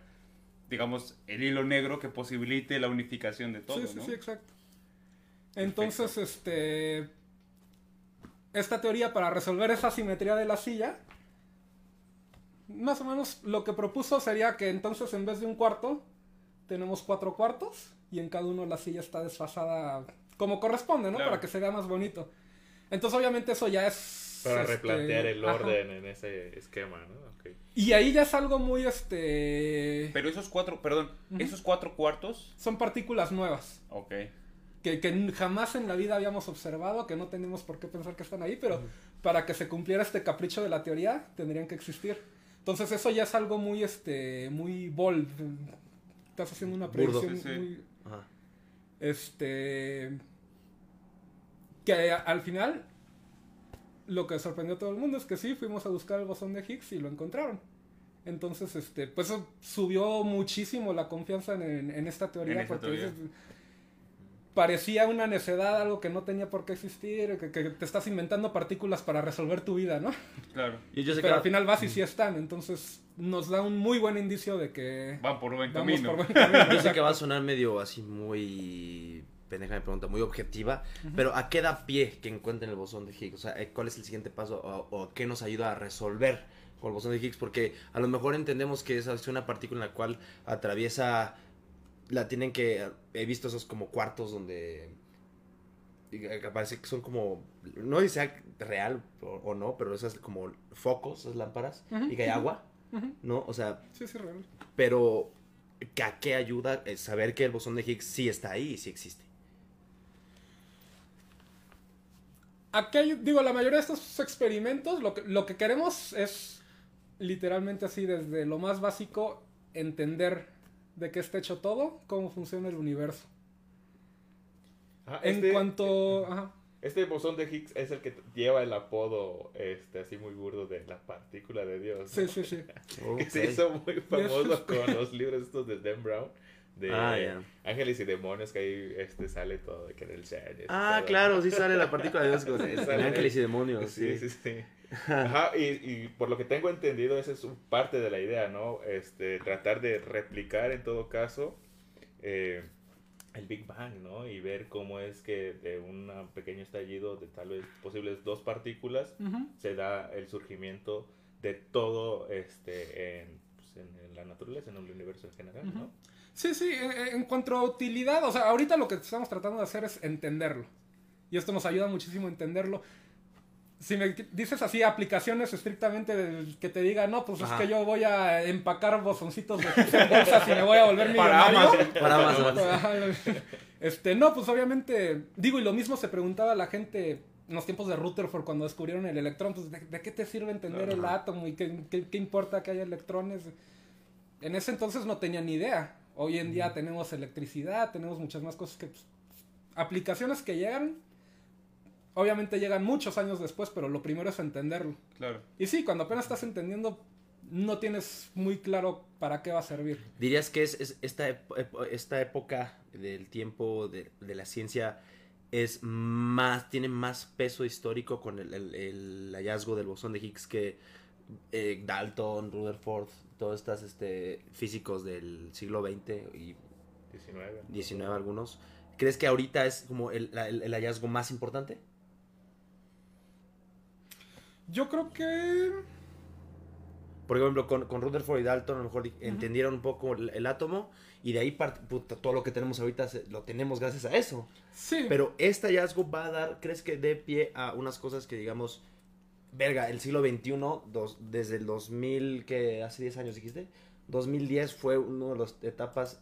digamos, el hilo negro que posibilite la unificación de todo, sí, sí, ¿no? sí, exacto. Entonces, este. Esta teoría para resolver esa simetría de la silla. Más o menos lo que propuso sería que entonces en vez de un cuarto, tenemos cuatro cuartos. Y en cada uno la silla está desfasada como corresponde, ¿no? Claro. Para que se vea más bonito. Entonces, obviamente, eso ya es. Para este, replantear el ajá. orden en ese esquema, ¿no? Ok. Y ahí ya es algo muy este. Pero esos cuatro, perdón, esos cuatro cuartos, Son partículas nuevas. ok. Que, que jamás en la vida habíamos observado, que no tenemos por qué pensar que están ahí, pero para que se cumpliera este capricho de la teoría, tendrían que existir. Entonces eso ya es algo muy, este, muy bold. Estás haciendo una predicción Sí, sí. muy, Ajá. este, que a- al final, lo que sorprendió a todo el mundo es que sí, fuimos a buscar el bosón de Higgs y lo encontraron. Entonces, este, pues eso subió muchísimo la confianza en, en- en esta teoría, En porque teoría. dices, parecía una necedad, algo que no tenía por qué existir, que, que te estás inventando partículas para resolver tu vida, ¿no? Claro. Pero que al final vas y sí están, entonces nos da un muy buen indicio de que Van por buen vamos camino. por buen camino. Yo sé que va a sonar medio así muy pendeja mi pregunta, muy objetiva, pero ¿a qué da pie que encuentren el bosón de Higgs? O sea, eh, ¿cuál es el siguiente paso o, o qué nos ayuda a resolver con el bosón de Higgs? Porque a lo mejor entendemos que es una partícula en la cual atraviesa, la tienen que, he visto esos como cuartos donde parece que son como, no sé si sea real o, o no, pero esas como focos, esas lámparas, y que hay agua. ¿no? O sea, Sí, sí, real. pero ¿que ¿a qué ayuda eh, saber que el bosón de Higgs sí está ahí y sí existe? Aquí hay- digo, la mayoría de estos experimentos, lo que, lo que queremos es literalmente así, desde lo más básico, entender de qué está hecho todo, cómo funciona el universo. Ah, En este, cuanto... ajá. este bosón de Higgs es el que lleva el apodo este así muy burdo de la partícula de Dios. Sí, ¿no? sí, sí. Que se hizo muy famoso con los libros estos de Dan Brown. De Ah. Ángeles y Demonios, que ahí este, sale todo de que en el ser. Ah, claro, sí sale la partícula de Dios con Sí, con sale. ángeles y demonios. Sí, Sí, sí, sí. Ajá, y, y por lo que tengo entendido, esa es parte de la idea, ¿no? Este, tratar de replicar en todo caso eh, el Big Bang, ¿no? Y ver cómo es que de un pequeño estallido de tal vez posibles dos partículas se da el surgimiento de todo este en, pues, en- la naturaleza, en el universo en general, ¿no? Sí, sí, en, en cuanto a utilidad, o sea, ahorita lo que estamos tratando de hacer es entenderlo. Y esto nos ayuda muchísimo a entenderlo. Si me dices así, aplicaciones estrictamente del que te diga, no, pues Ajá. es que yo voy a empacar bozoncitos de en bolsas y me voy a volver Para millonario. Amazon. Para Amazon. Este, no, pues obviamente, digo, y lo mismo se preguntaba la gente en los tiempos de Rutherford cuando descubrieron el electrón, pues ¿de, de qué te sirve entender el átomo y qué, qué- qué importa que haya electrones? En ese entonces no tenía ni idea. Hoy en día tenemos electricidad, tenemos muchas más cosas que... pues, aplicaciones que llegan, obviamente llegan muchos años después, pero lo primero es entenderlo. Claro. Y sí, cuando apenas estás entendiendo, no tienes muy claro para qué va a servir. ¿Dirías que es, es esta, esta época del tiempo de, de la ciencia es más, tiene más peso histórico con el, el- el hallazgo del bosón de Higgs que eh, Dalton, Rutherford, todos estos este, físicos del siglo XX y Sí, 19. 19 algunos. ¿Crees que ahorita es como el, la- el- el hallazgo más importante? Yo creo que. Por ejemplo, con, con Rutherford y Dalton a lo mejor di- entendieron un poco el, el átomo y de ahí puta, todo lo que tenemos ahorita se- lo tenemos gracias a eso. Sí. Pero este hallazgo va a dar, ¿crees que dé pie a unas cosas que digamos, verga, el siglo XXI, dos- desde el 2000, que hace 10 años dijiste, 2010 fue una de las etapas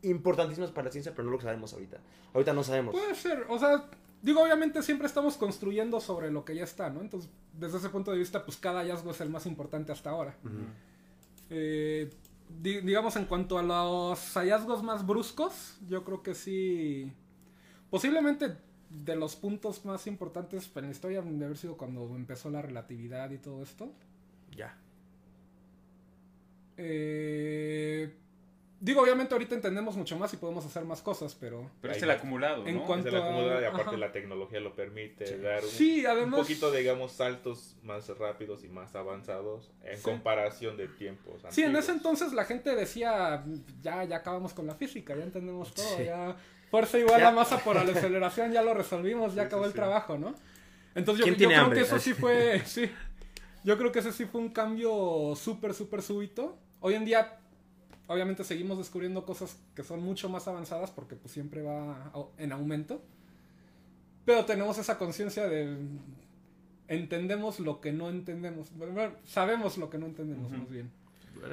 importantísimas para la ciencia, pero no lo sabemos ahorita. Ahorita no sabemos. Puede ser, o sea, digo, obviamente siempre estamos construyendo sobre lo que ya está, ¿no? Entonces, desde ese punto de vista, pues cada hallazgo es el más importante hasta ahora. Eh, di- digamos, en cuanto a los hallazgos más bruscos, yo creo que sí. Posiblemente de los puntos más importantes en la historia de haber sido cuando empezó la relatividad y todo esto. Ya. Eh, digo, obviamente ahorita entendemos mucho más y podemos hacer más cosas, pero... Pero es el acumulado, En ¿no? cuanto- Es de la acumulada y Ajá. aparte la tecnología lo permite Sí. dar un, Sí, un además... poquito, digamos, saltos más rápidos y más avanzados en Sí. comparación de tiempos Sí, en ese entonces la gente decía, ya, ya acabamos con la física, ya entendemos todo, Sí. ya fuerza igual Ya. a masa por la aceleración, ya lo resolvimos, ya Sí, acabó sí, el sí. trabajo, ¿no? Entonces yo, ¿Quién yo creo hambre? que eso sí fue, sí, yo creo que ese sí fue un cambio súper, súper súbito. Hoy en día, obviamente seguimos descubriendo cosas que son mucho más avanzadas porque pues siempre va en aumento, pero tenemos esa conciencia de entendemos lo que no entendemos, Bueno, sabemos lo que no entendemos Ujú. más bien.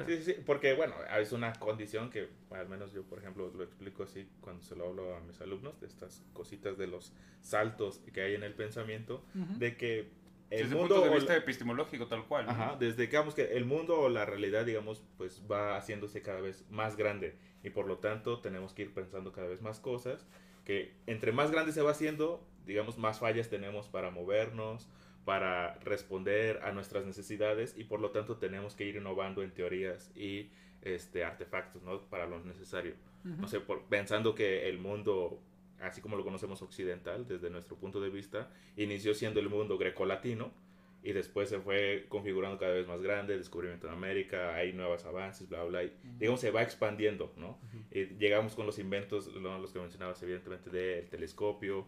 Sí, sí, sí, porque bueno, es una condición que al menos yo, por ejemplo, lo explico así cuando se lo hablo a mis alumnos, de estas cositas de los saltos que hay en el pensamiento, de que el Desde el mundo... punto de vista la- epistemológico, tal cual. ¿no? Ajá, desde digamos que el mundo o la realidad, digamos, pues va haciéndose cada vez más grande y por lo tanto tenemos que ir pensando cada vez más cosas, que entre más grande se va haciendo, digamos, más fallas tenemos para movernos, para responder a nuestras necesidades y por lo tanto tenemos que ir innovando en teorías y este artefactos, ¿no? Para lo necesario. No sé, por- pensando que el mundo, así como lo conocemos occidental, desde nuestro punto de vista, inició siendo el mundo grecolatino y después se fue configurando cada vez más grande, descubrimiento en América, hay nuevos avances, bla, bla, y digamos se va expandiendo, ¿no? Y llegamos con los inventos, ¿no? los que mencionabas evidentemente del telescopio,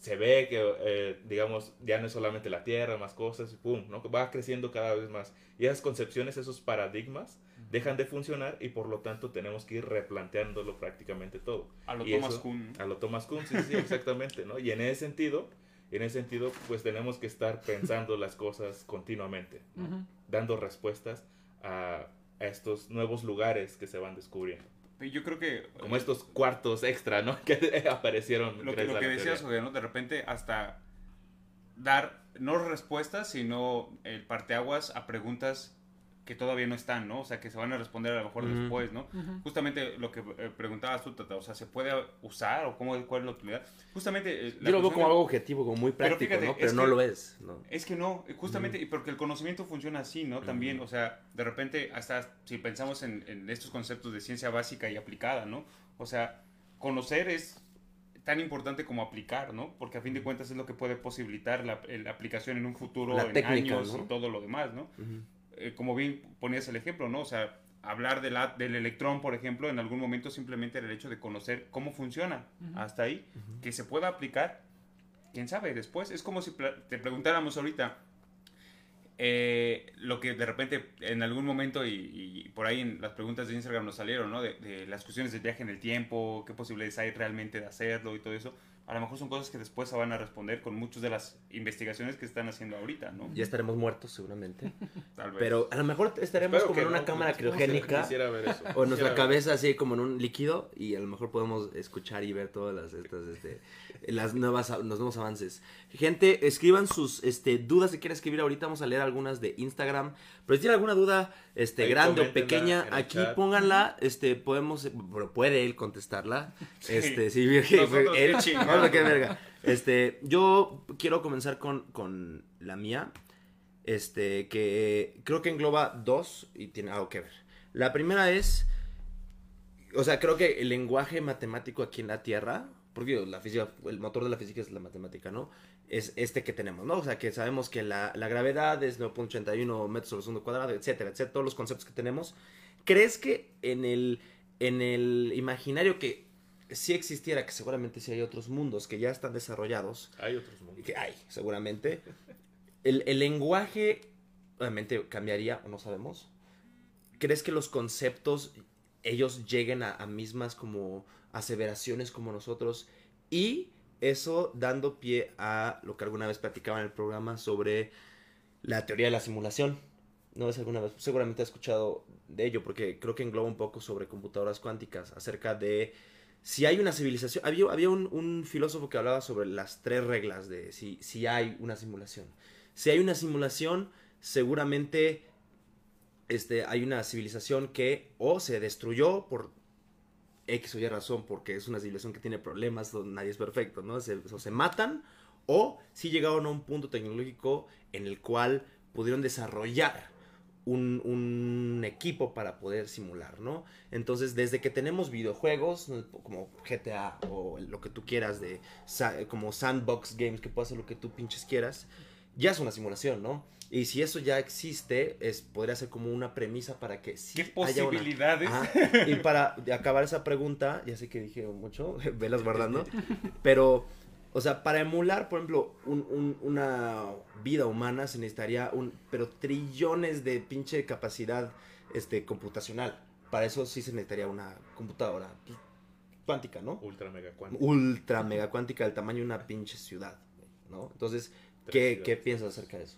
se ve que, eh, digamos, ya no es solamente la Tierra, más cosas, y pum, ¿no? Va creciendo cada vez más. Y esas concepciones, esos paradigmas, dejan de funcionar y por lo tanto tenemos que ir replanteándolo prácticamente todo. A lo Y Thomas eso- Kuhn. A lo Thomas Kuhn, sí, sí, exactamente, ¿no? Y en ese sentido, en ese sentido, pues tenemos que estar pensando las cosas continuamente, dando respuestas a, a estos nuevos lugares que se van descubriendo. Yo creo que... Como estos cuartos extra, ¿no? Que aparecieron. Lo que, lo que decías. Oye, ¿no? De repente hasta dar, no respuestas, sino el parteaguas a preguntas que todavía no están, ¿no? O sea, que se van a responder a lo mejor Ujú. después, ¿no? Ujú. Justamente lo que eh, preguntabas tú, Tata, o sea, ¿se puede usar o cómo, cuál es la utilidad? Justamente... eh, la Yo lo veo como de- algo objetivo, como muy Pero práctico, fíjate, ¿no? Pero no que- lo es, ¿no? Es que no, justamente, y porque el conocimiento funciona así, ¿no? También, o sea, de repente, hasta si pensamos en, en estos conceptos de ciencia básica y aplicada, ¿no? O sea, conocer es tan importante como aplicar, ¿no? Porque a fin de cuentas es lo que puede posibilitar la, la aplicación en un futuro, La en técnica, años ¿no? y todo lo demás, ¿no? Ujú. Eh, como bien ponías el ejemplo, ¿no? O sea, hablar de la- del electrón, por ejemplo, en algún momento simplemente era el hecho de conocer cómo funciona. Hasta ahí, que se pueda aplicar, quién sabe, después. Es como si te preguntáramos ahorita eh, lo que de repente en algún momento, y, y por ahí en las preguntas de Instagram nos salieron, ¿no? De, de las cuestiones del viaje en el tiempo, qué posibilidades hay realmente de hacerlo y todo eso. A lo mejor son cosas que después se van a responder con muchas de las investigaciones que están haciendo ahorita, ¿no? Ya estaremos muertos seguramente. Tal vez. Pero a lo mejor estaremos Espero como en una no, cámara criogénica. Quisiera ver eso. O en nuestra Quisiera ver. cabeza así como en un líquido y a lo mejor podemos escuchar y ver todas las estas este las nuevas los nuevos avances. Gente, escriban sus este dudas si quieren escribir ahorita vamos a leer algunas de Instagram, pero si tienen alguna duda este Ahí grande o pequeña, aquí chat. pónganla, este podemos puede él contestarla. Sí. Este, sí, Nosotros, él, qué chingados. Vamos, qué verga. Este, yo quiero comenzar con, con la mía. Este, que creo que engloba dos y tiene algo que ver. La primera es, o sea, creo que el lenguaje matemático aquí en la Tierra, porque la física, el motor de la física es la matemática, ¿no? Es este que tenemos, ¿no? O sea, que sabemos que la, la gravedad es 9.81 metros sobre segundo cuadrado, etcétera, etcétera, todos los conceptos que tenemos. ¿Crees que en el, en el imaginario que si existiera, que seguramente sí hay otros mundos que ya están desarrollados, Hay otros mundos. que hay, seguramente, el, el lenguaje obviamente cambiaría, o no sabemos. ¿Crees que los conceptos ellos lleguen a, a mismas como aseveraciones como nosotros? Y eso dando pie a lo que alguna vez platicaba en el programa sobre la teoría de la simulación. ¿No es alguna vez? Seguramente has escuchado de ello, porque creo que engloba un poco sobre computadoras cuánticas, acerca de si hay una civilización. Había, había un, un filósofo que hablaba sobre las tres reglas de si, si hay una simulación. Si hay una simulación, seguramente este, hay una civilización que o se destruyó por X o Y razón, porque es una civilización que tiene problemas, donde nadie es perfecto, ¿no? Se, o se matan, o si llegaron a un punto tecnológico en el cual pudieron desarrollar un, un equipo para poder simular, ¿no? Entonces, desde que tenemos videojuegos, como GTA o lo que tú quieras, de como sandbox games, que puedes hacer lo que tú pinches quieras, ya es una simulación, ¿no? Y si eso ya existe, es, podría ser como una premisa para que sí ¿Qué haya una- posibilidades? Ajá. Y para acabar esa pregunta, ya sé que dije mucho, velas guardando, pero, o sea, para emular, por ejemplo, un- un- una vida humana se necesitaría un, pero trillones de pinche capacidad este, computacional. Para eso sí se necesitaría una computadora cuántica, ¿no? Ultra mega cuántico. Ultra mega cuántica del tamaño de una pinche ciudad, ¿no? Entonces, ¿qué, ciudades. ¿qué piensas acerca de eso?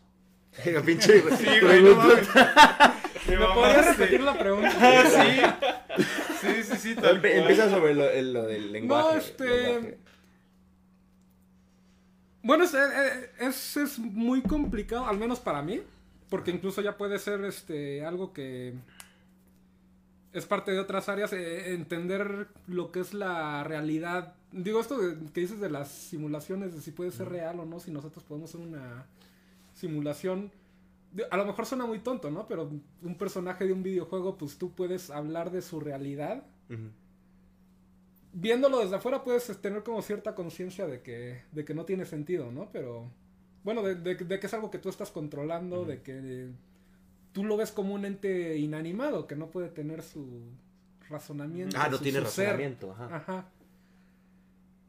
La pinche Sí, güey, no mames. ¿Me podrías repetir la pregunta? Ah, sí. Sí, sí, sí, tal Empe- cual. Empieza sobre lo, el- lo del lenguaje. No, este, lenguaje. Bueno, es, eh, es, es muy complicado, al menos para mí, porque incluso ya puede ser este algo que es parte de otras áreas, eh, entender lo que es la realidad. Digo, esto de- que dices de las simulaciones, de si puede ser real o no, si nosotros podemos hacer una simulación. A lo mejor suena muy tonto, ¿no? Pero un personaje de un videojuego, pues tú puedes hablar de su realidad viéndolo desde afuera puedes tener como cierta conciencia de que, de que no tiene sentido, ¿no? Pero, bueno, de, de- de que es algo que tú estás controlando, de que tú lo ves como un ente inanimado, que no puede tener su razonamiento. Ah, no su- tiene su ser. razonamiento. Ajá. Ajá.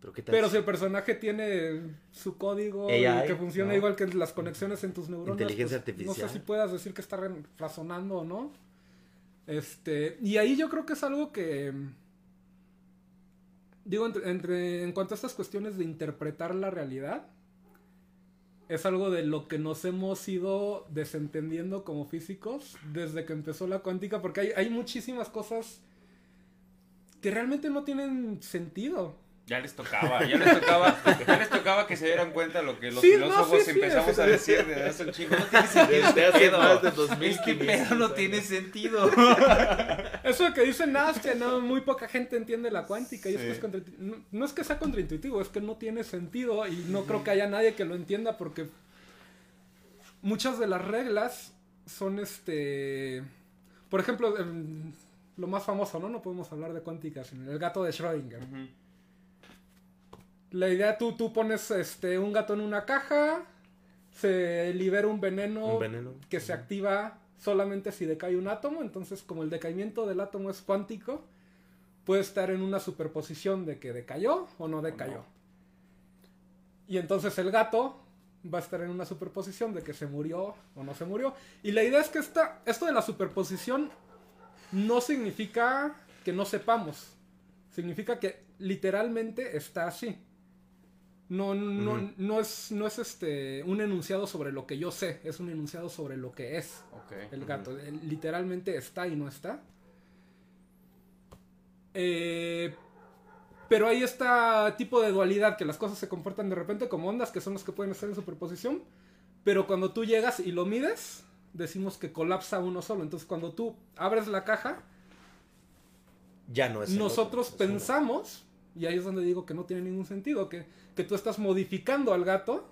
Pero qué tal. Pero si el personaje tiene su código y que funciona ¿no? igual que las conexiones en tus neuronas. Inteligencia pues, No artificial. sé si puedas decir que está razonando o no. Este, y ahí yo creo que es algo que digo entre, entre- en cuanto a estas cuestiones de interpretar la realidad es algo de lo que nos hemos ido desentendiendo como físicos desde que empezó la cuántica porque hay, hay muchísimas cosas que realmente no tienen sentido. Ya les tocaba, ya les tocaba, ya les tocaba que se dieran cuenta lo que los Sí, filósofos sí, empezamos sí, a decir desde hace un chingo. No tiene sentido Desde hace pedo. más de 2500 Este pedo no tiene sentido. Eso de que dicen nada es que no, muy poca gente entiende la cuántica y es que es contra- no, no es que sea contraintuitivo, es que no tiene sentido y no creo que haya nadie que lo entienda porque muchas de las reglas son este, por ejemplo, em, lo más famoso, ¿no? No podemos hablar de cuántica, sino el gato de Schrödinger. La idea, tú, tú pones este, un gato en una caja, se libera un veneno, Un veneno. que se activa solamente si decae un átomo. Entonces, como el decaimiento del átomo es cuántico, puede estar en una superposición de que decayó o no decayó. no. Y entonces el gato va a estar en una superposición de que se murió o no se murió. Y la idea es que esta, esto de la superposición no significa que no sepamos. Significa que literalmente está así. No, no, no es, no es este, un enunciado sobre lo que yo sé, es un enunciado sobre lo que es el gato. Él literalmente está y no está. Eh, pero hay este tipo de dualidad que las cosas se comportan de repente como ondas que son las que pueden estar en superposición. Pero cuando tú llegas y lo mides, decimos que colapsa uno solo. Entonces cuando tú abres la caja, Ya no es. nosotros otro, es uno. pensamos, y ahí es donde digo que no tiene ningún sentido, que, que tú estás modificando al gato,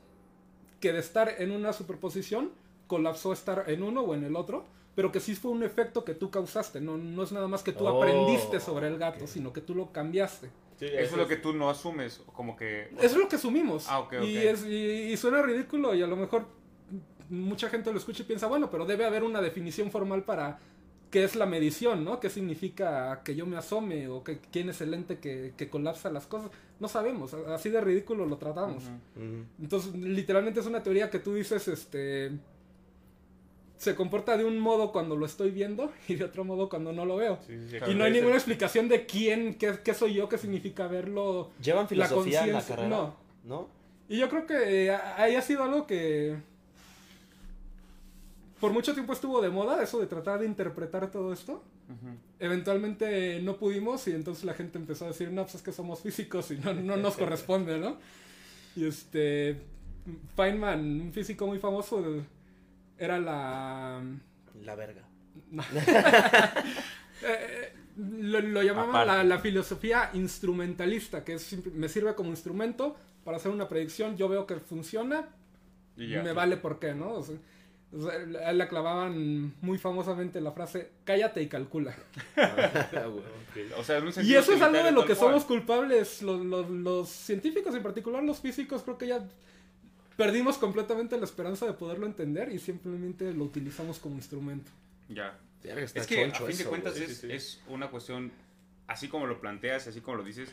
que de estar en una superposición, colapsó a estar en uno o en el otro, pero que sí fue un efecto que tú causaste, no, no es nada más que tú Oh, aprendiste sobre el gato, ok. sino que tú lo cambiaste. Sí, Eso es lo que tú no asumes, como que... Eso es lo que asumimos. Ah, ok, Y, ok. es- y- y suena ridículo y a lo mejor mucha gente lo escucha y piensa, bueno, pero debe haber una definición formal para qué es la medición, ¿no? ¿Qué significa que yo me asome o que, quién es el ente que, que colapsa las cosas? No sabemos, así de ridículo lo tratamos. Entonces, literalmente es una teoría que tú dices, este... Se comporta de un modo cuando lo estoy viendo y de otro modo cuando no lo veo. Sí, sí, sí. Y no hay ninguna explicación de quién, qué, qué soy yo, qué significa verlo. ¿Llevan filosofía en la conciencia- carrera? no. ¿No? Y yo creo que eh, ahí ha sido algo que por mucho tiempo estuvo de moda, eso de tratar de interpretar todo esto. Eventualmente no pudimos y entonces la gente empezó a decir, no, pues es que somos físicos y no, no nos corresponde, ¿no? Y este, Feynman, un físico muy famoso, era la... La verga. Eh, lo, lo llamaban Aparte. la, la filosofía instrumentalista, que es, me sirve como instrumento para hacer una predicción, yo veo que funciona, Y ya. me vale por qué, ¿no? O sea, o sea, a él le clavaban muy famosamente la frase, cállate y calcula. Ah, güey. Ok. O sea, en un Y eso es algo de lo que cual. somos culpables los, los- los científicos, en particular los físicos, creo que ya perdimos completamente la esperanza de poderlo entender y simplemente lo utilizamos como instrumento. Ya. Es que a fin de cuentas güey. es, Sí, sí, sí. es una cuestión, así como lo planteas, así como lo dices,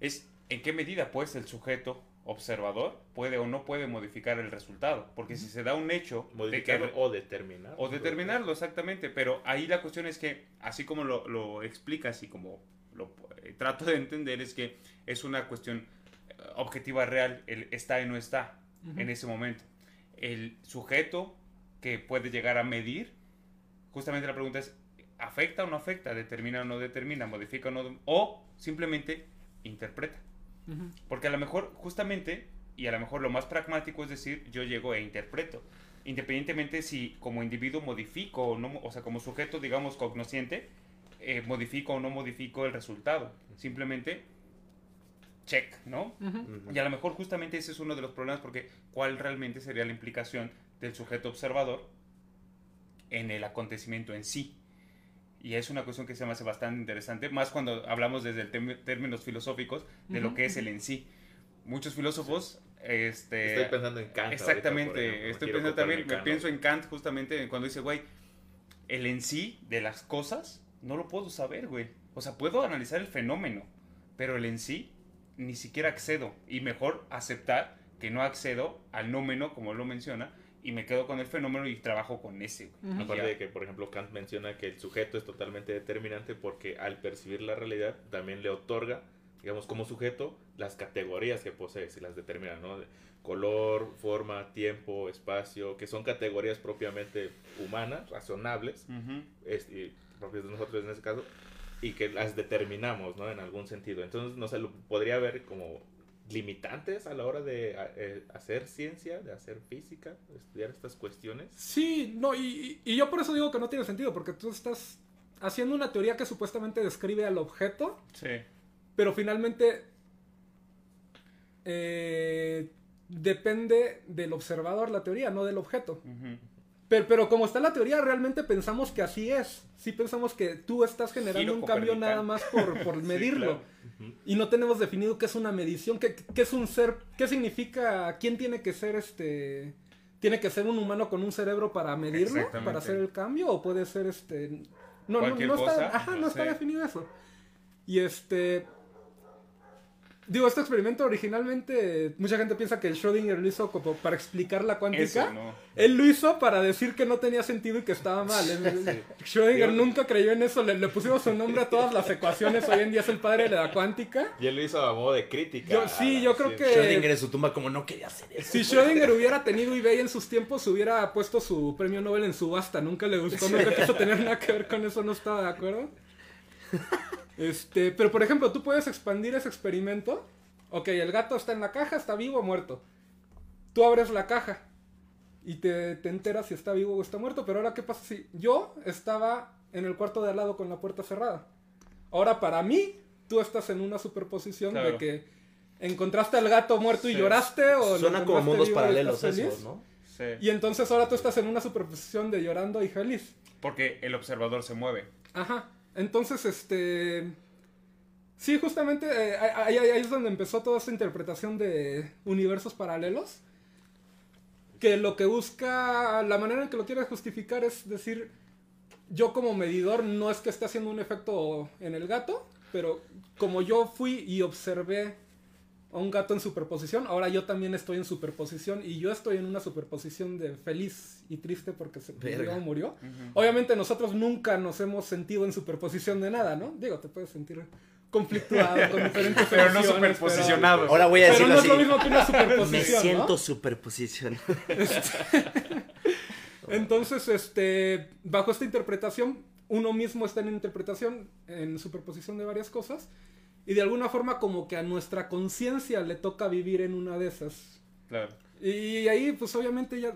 es en qué medida pues el sujeto observador puede o no puede modificar el resultado. Porque si se da un hecho de que Modificarlo o determinar. o determinarlo exactamente, pero ahí la cuestión es que, así como lo, lo explicas y como lo eh, trato de entender, es que es una cuestión eh, objetiva real, el está y no está en ese momento. El sujeto que puede llegar a medir, justamente la pregunta es, ¿afecta o no afecta? ¿Determina o no determina? ¿Modifica o no? O simplemente interpreta. Porque a lo mejor, justamente, y a lo mejor lo más pragmático es decir, yo llego e interpreto. Independientemente si como individuo modifico o no, o sea, como sujeto, digamos, cognosciente, eh, modifico o no modifico el resultado. Simplemente, check, ¿no? Y a lo mejor justamente ese es uno de los problemas porque ¿cuál realmente sería la implicación del sujeto observador en el acontecimiento en sí? Y es una cuestión que se me hace bastante interesante, más cuando hablamos desde el términos filosóficos de lo Ujú, que es el en sí. Muchos filósofos, este... Estoy pensando en Kant. Exactamente, ejemplo, estoy pensando también, me pienso en Kant justamente cuando dice, güey, el en sí de las cosas no lo puedo saber, güey. O sea, puedo analizar el fenómeno, pero el en sí ni siquiera accedo. Y mejor aceptar que no accedo al nómeno, como lo menciona, y me quedo con el fenómeno y trabajo con ese, güey. Aparte de que, por ejemplo, Kant menciona que el sujeto es totalmente determinante porque al percibir la realidad también le otorga, digamos, como sujeto, las categorías que posee, si las determina, ¿no? Color, forma, tiempo, espacio, que son categorías propiamente humanas, razonables, es- y propias de nosotros en ese caso, y que las determinamos, ¿no? En algún sentido. Entonces, no sé, lo podría ver como limitantes a la hora de eh, hacer ciencia, de hacer física, de estudiar estas cuestiones. Sí, no, y, yo por eso digo que no tiene sentido, porque tú estás haciendo una teoría que supuestamente describe al objeto, Sí. pero finalmente eh, depende del observador la teoría, no del objeto. Pero, pero como está la teoría, realmente pensamos que así es. Sí pensamos que tú estás generando Giro un cambio nada más por, por Sí, medirlo. Y no tenemos definido qué es una medición, qué, qué es un ser, qué significa, quién tiene que ser este... ¿Tiene que ser un humano con un cerebro para medirlo? ¿Para hacer el cambio? ¿O puede ser este...? No, no, no está, cosa, ajá, no no está definido eso. Y este... Digo, este experimento originalmente, mucha gente piensa que el Schrödinger lo hizo como para explicar la cuántica. Eso, ¿no? Él lo hizo para decir que no tenía sentido y que estaba mal. Él- Schrödinger Yo- nunca creyó en eso. Le, le pusimos su nombre a todas las ecuaciones. Hoy en día es el padre de la cuántica. Y él lo hizo a modo de crítica. Yo- sí, yo creo que- Schrödinger en su tumba como no quería hacer eso. Si Schrödinger hubiera tenido eBay en sus tiempos, hubiera puesto su premio Nobel en subasta. Nunca le gustó, nunca quiso tener nada que ver con eso, no estaba de acuerdo. Este, pero por ejemplo, tú puedes expandir ese experimento. Ok, el gato está en la caja, está vivo o muerto. Tú abres la caja y te, te enteras si está vivo o está muerto. Pero ahora, ¿qué pasa si yo estaba en el cuarto de al lado con la puerta cerrada? Ahora, para mí, tú estás en una superposición de que encontraste al gato muerto y lloraste o Suena como mundos vivo paralelos estás eso, feliz. ¿no? Sí. Y entonces ahora tú estás en una superposición de llorando y feliz. Porque el observador se mueve. Ajá. Entonces, este. Sí, justamente eh, ahí, ahí- es donde empezó toda esta interpretación de universos paralelos. Que lo que busca, la manera en que lo quiere justificar es decir, yo como medidor no es que esté haciendo un efecto en el gato, pero como yo fui y observé a un gato en superposición, ahora yo también estoy en superposición y yo estoy en una superposición de feliz y triste porque se murió, murió. Obviamente nosotros nunca nos hemos sentido en superposición de nada, ¿no? Digo, te puedes sentir conflictuado con diferentes Pero no superposicionado. Ahora voy a Pero, pero decirlo no así. es lo mismo que una superposición, Me ¿no? siento superposición. Entonces, este, bajo esta interpretación, uno mismo está en interpretación, en superposición de varias cosas, y de alguna forma como que a nuestra conciencia le toca vivir en una de esas. Claro. Y ahí, pues obviamente ya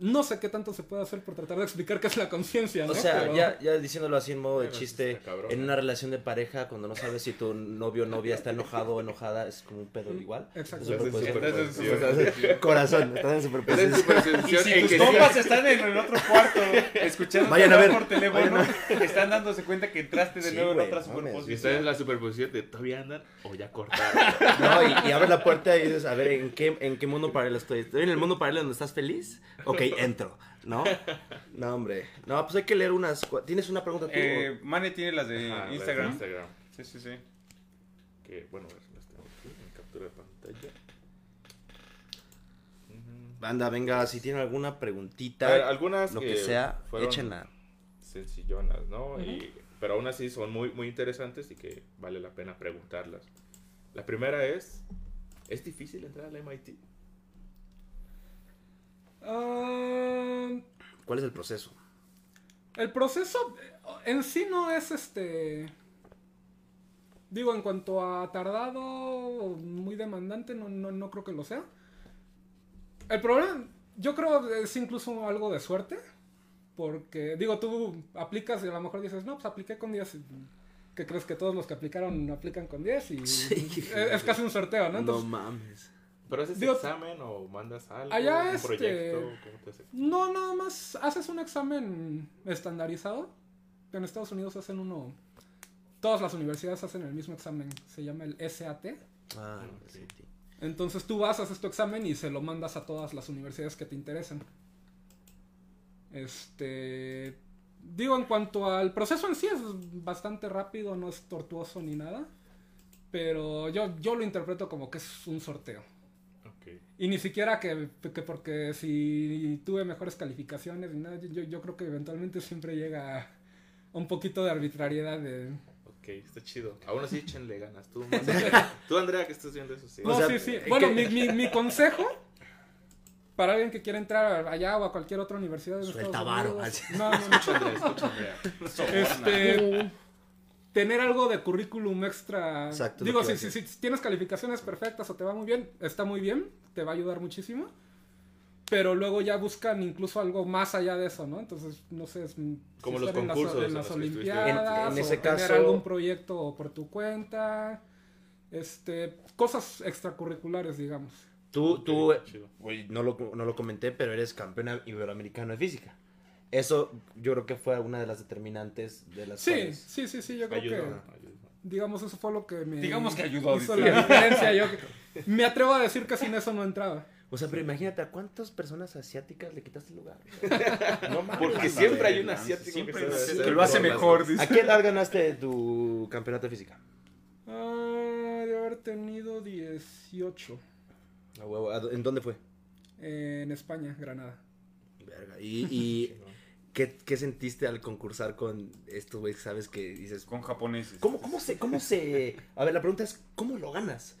no sé qué tanto se puede hacer por tratar de explicar qué es la conciencia, ¿no? O sea, Pero- ya, ya diciéndolo así en modo de chiste, en ¿eh? una relación de pareja, cuando no sabes si tu novio o novia está enojado o enojada, es como un pedo igual. Exacto. Superposición. Corazón, estás en superposición. superposición Y si tus compas están en el otro cuarto escuchando Vayan a ver, por teléfono, vayan están dándose cuenta que entraste de Sí, nuevo en otra mames, Y superposición. estás en la superposición de todavía andan o ya cortaron. No, y, y abres la puerta y dices, a ver, ¿en qué, ¿en qué mundo paralelo estoy? ¿Estoy en el mundo paralelo donde estás feliz? Ok, entro, ¿no? No, hombre. No, pues hay que leer unas... ¿Tienes una pregunta tú? Eh, Mane tiene las de Ajá, la de Instagram. Instagram. Sí, sí, sí. Que bueno, a ver, las tengo aquí en captura de pantalla. Banda, venga, si tienen alguna preguntita, ver, algunas lo que sea, fueron échenla. sencillonas, ¿no? y, pero aún así son muy, muy interesantes y que vale la pena preguntarlas. La primera es, ¿es difícil entrar al MIT? Ah, ¿Cuál es el proceso? el proceso eh, en sí no es este. Digo, en cuanto a tardado, o muy demandante, no, no, no creo que lo sea. El problema, yo creo es incluso algo de suerte. Porque, digo, tú aplicas y a lo mejor dices, no, pues apliqué con 10. y- ¿Qué crees que todos los que aplicaron aplican con 10? Y Sí. es, es casi un sorteo, ¿no? No mames. ¿Pero haces Digo, examen o mandas algo? allá, ¿Un este, proyecto? ¿Cómo te hace? No, nada más haces un examen estandarizado. En Estados Unidos hacen uno. Todas las universidades hacen el mismo examen. Se llama el SAT. Ah, Ok. sí, sí. Entonces tú vas, haces tu examen y se lo mandas a todas las universidades que te interesen. Este. Digo, en cuanto al proceso en sí, es bastante rápido, no es tortuoso ni nada. Pero yo, yo lo interpreto como que es un sorteo. Ok. Y ni siquiera que, que porque si tuve mejores calificaciones, nada, yo, yo creo que eventualmente siempre llega a un poquito de arbitrariedad de... Ok, está chido. Aún así, échenle ganas. Tú, Andrea, tú, Andrea, que estás viendo eso, sí. No, sea, sí, sí. Bueno, mi, mi, mi consejo para alguien que quiera entrar allá o a cualquier otra universidad de Suelta Estados varo, Unidos-. No, no, no. Escucha, Andrea, escucha, Andrea. Este, tener algo de currículum extra. Exacto, Digo, si, si, si tienes calificaciones perfectas o te va muy bien, está muy bien, te va a ayudar muchísimo. Pero luego ya buscan incluso algo más allá de eso, ¿no? Entonces, no sé, es, si Como los estar en las- concursos en las, olimpiadas, En- en o ese tener caso- algún proyecto por tu cuenta, este, cosas extracurriculares, digamos. Tú, tú, güey, no lo, no lo comenté, pero eres campeona iberoamericana de física. Eso yo creo que fue una de las determinantes de las Sí, cuales- sí, sí, sí, yo creo que... ayuda. Digamos, eso fue lo que me... Digamos que ayudó, Hizo dice. la diferencia. Yo me atrevo a decir que sin eso no entraba. O sea, pero imagínate, ¿a cuántas personas asiáticas le quitaste el lugar? no mames. Porque siempre hay un asiático siempre que, lo hace mejor, dice. ¿A qué edad ganaste tu campeonato de física? Ah, de haber tenido 18 A huevo, ¿a dó- ¿En dónde fue? en España, Granada. Verga. ¿Y, y ¿qué, qué sentiste al concursar con estos güeyes que sabes que dices... Con japoneses. ¿Cómo, cómo se, cómo se... A ver, la pregunta es, ¿cómo lo ganas?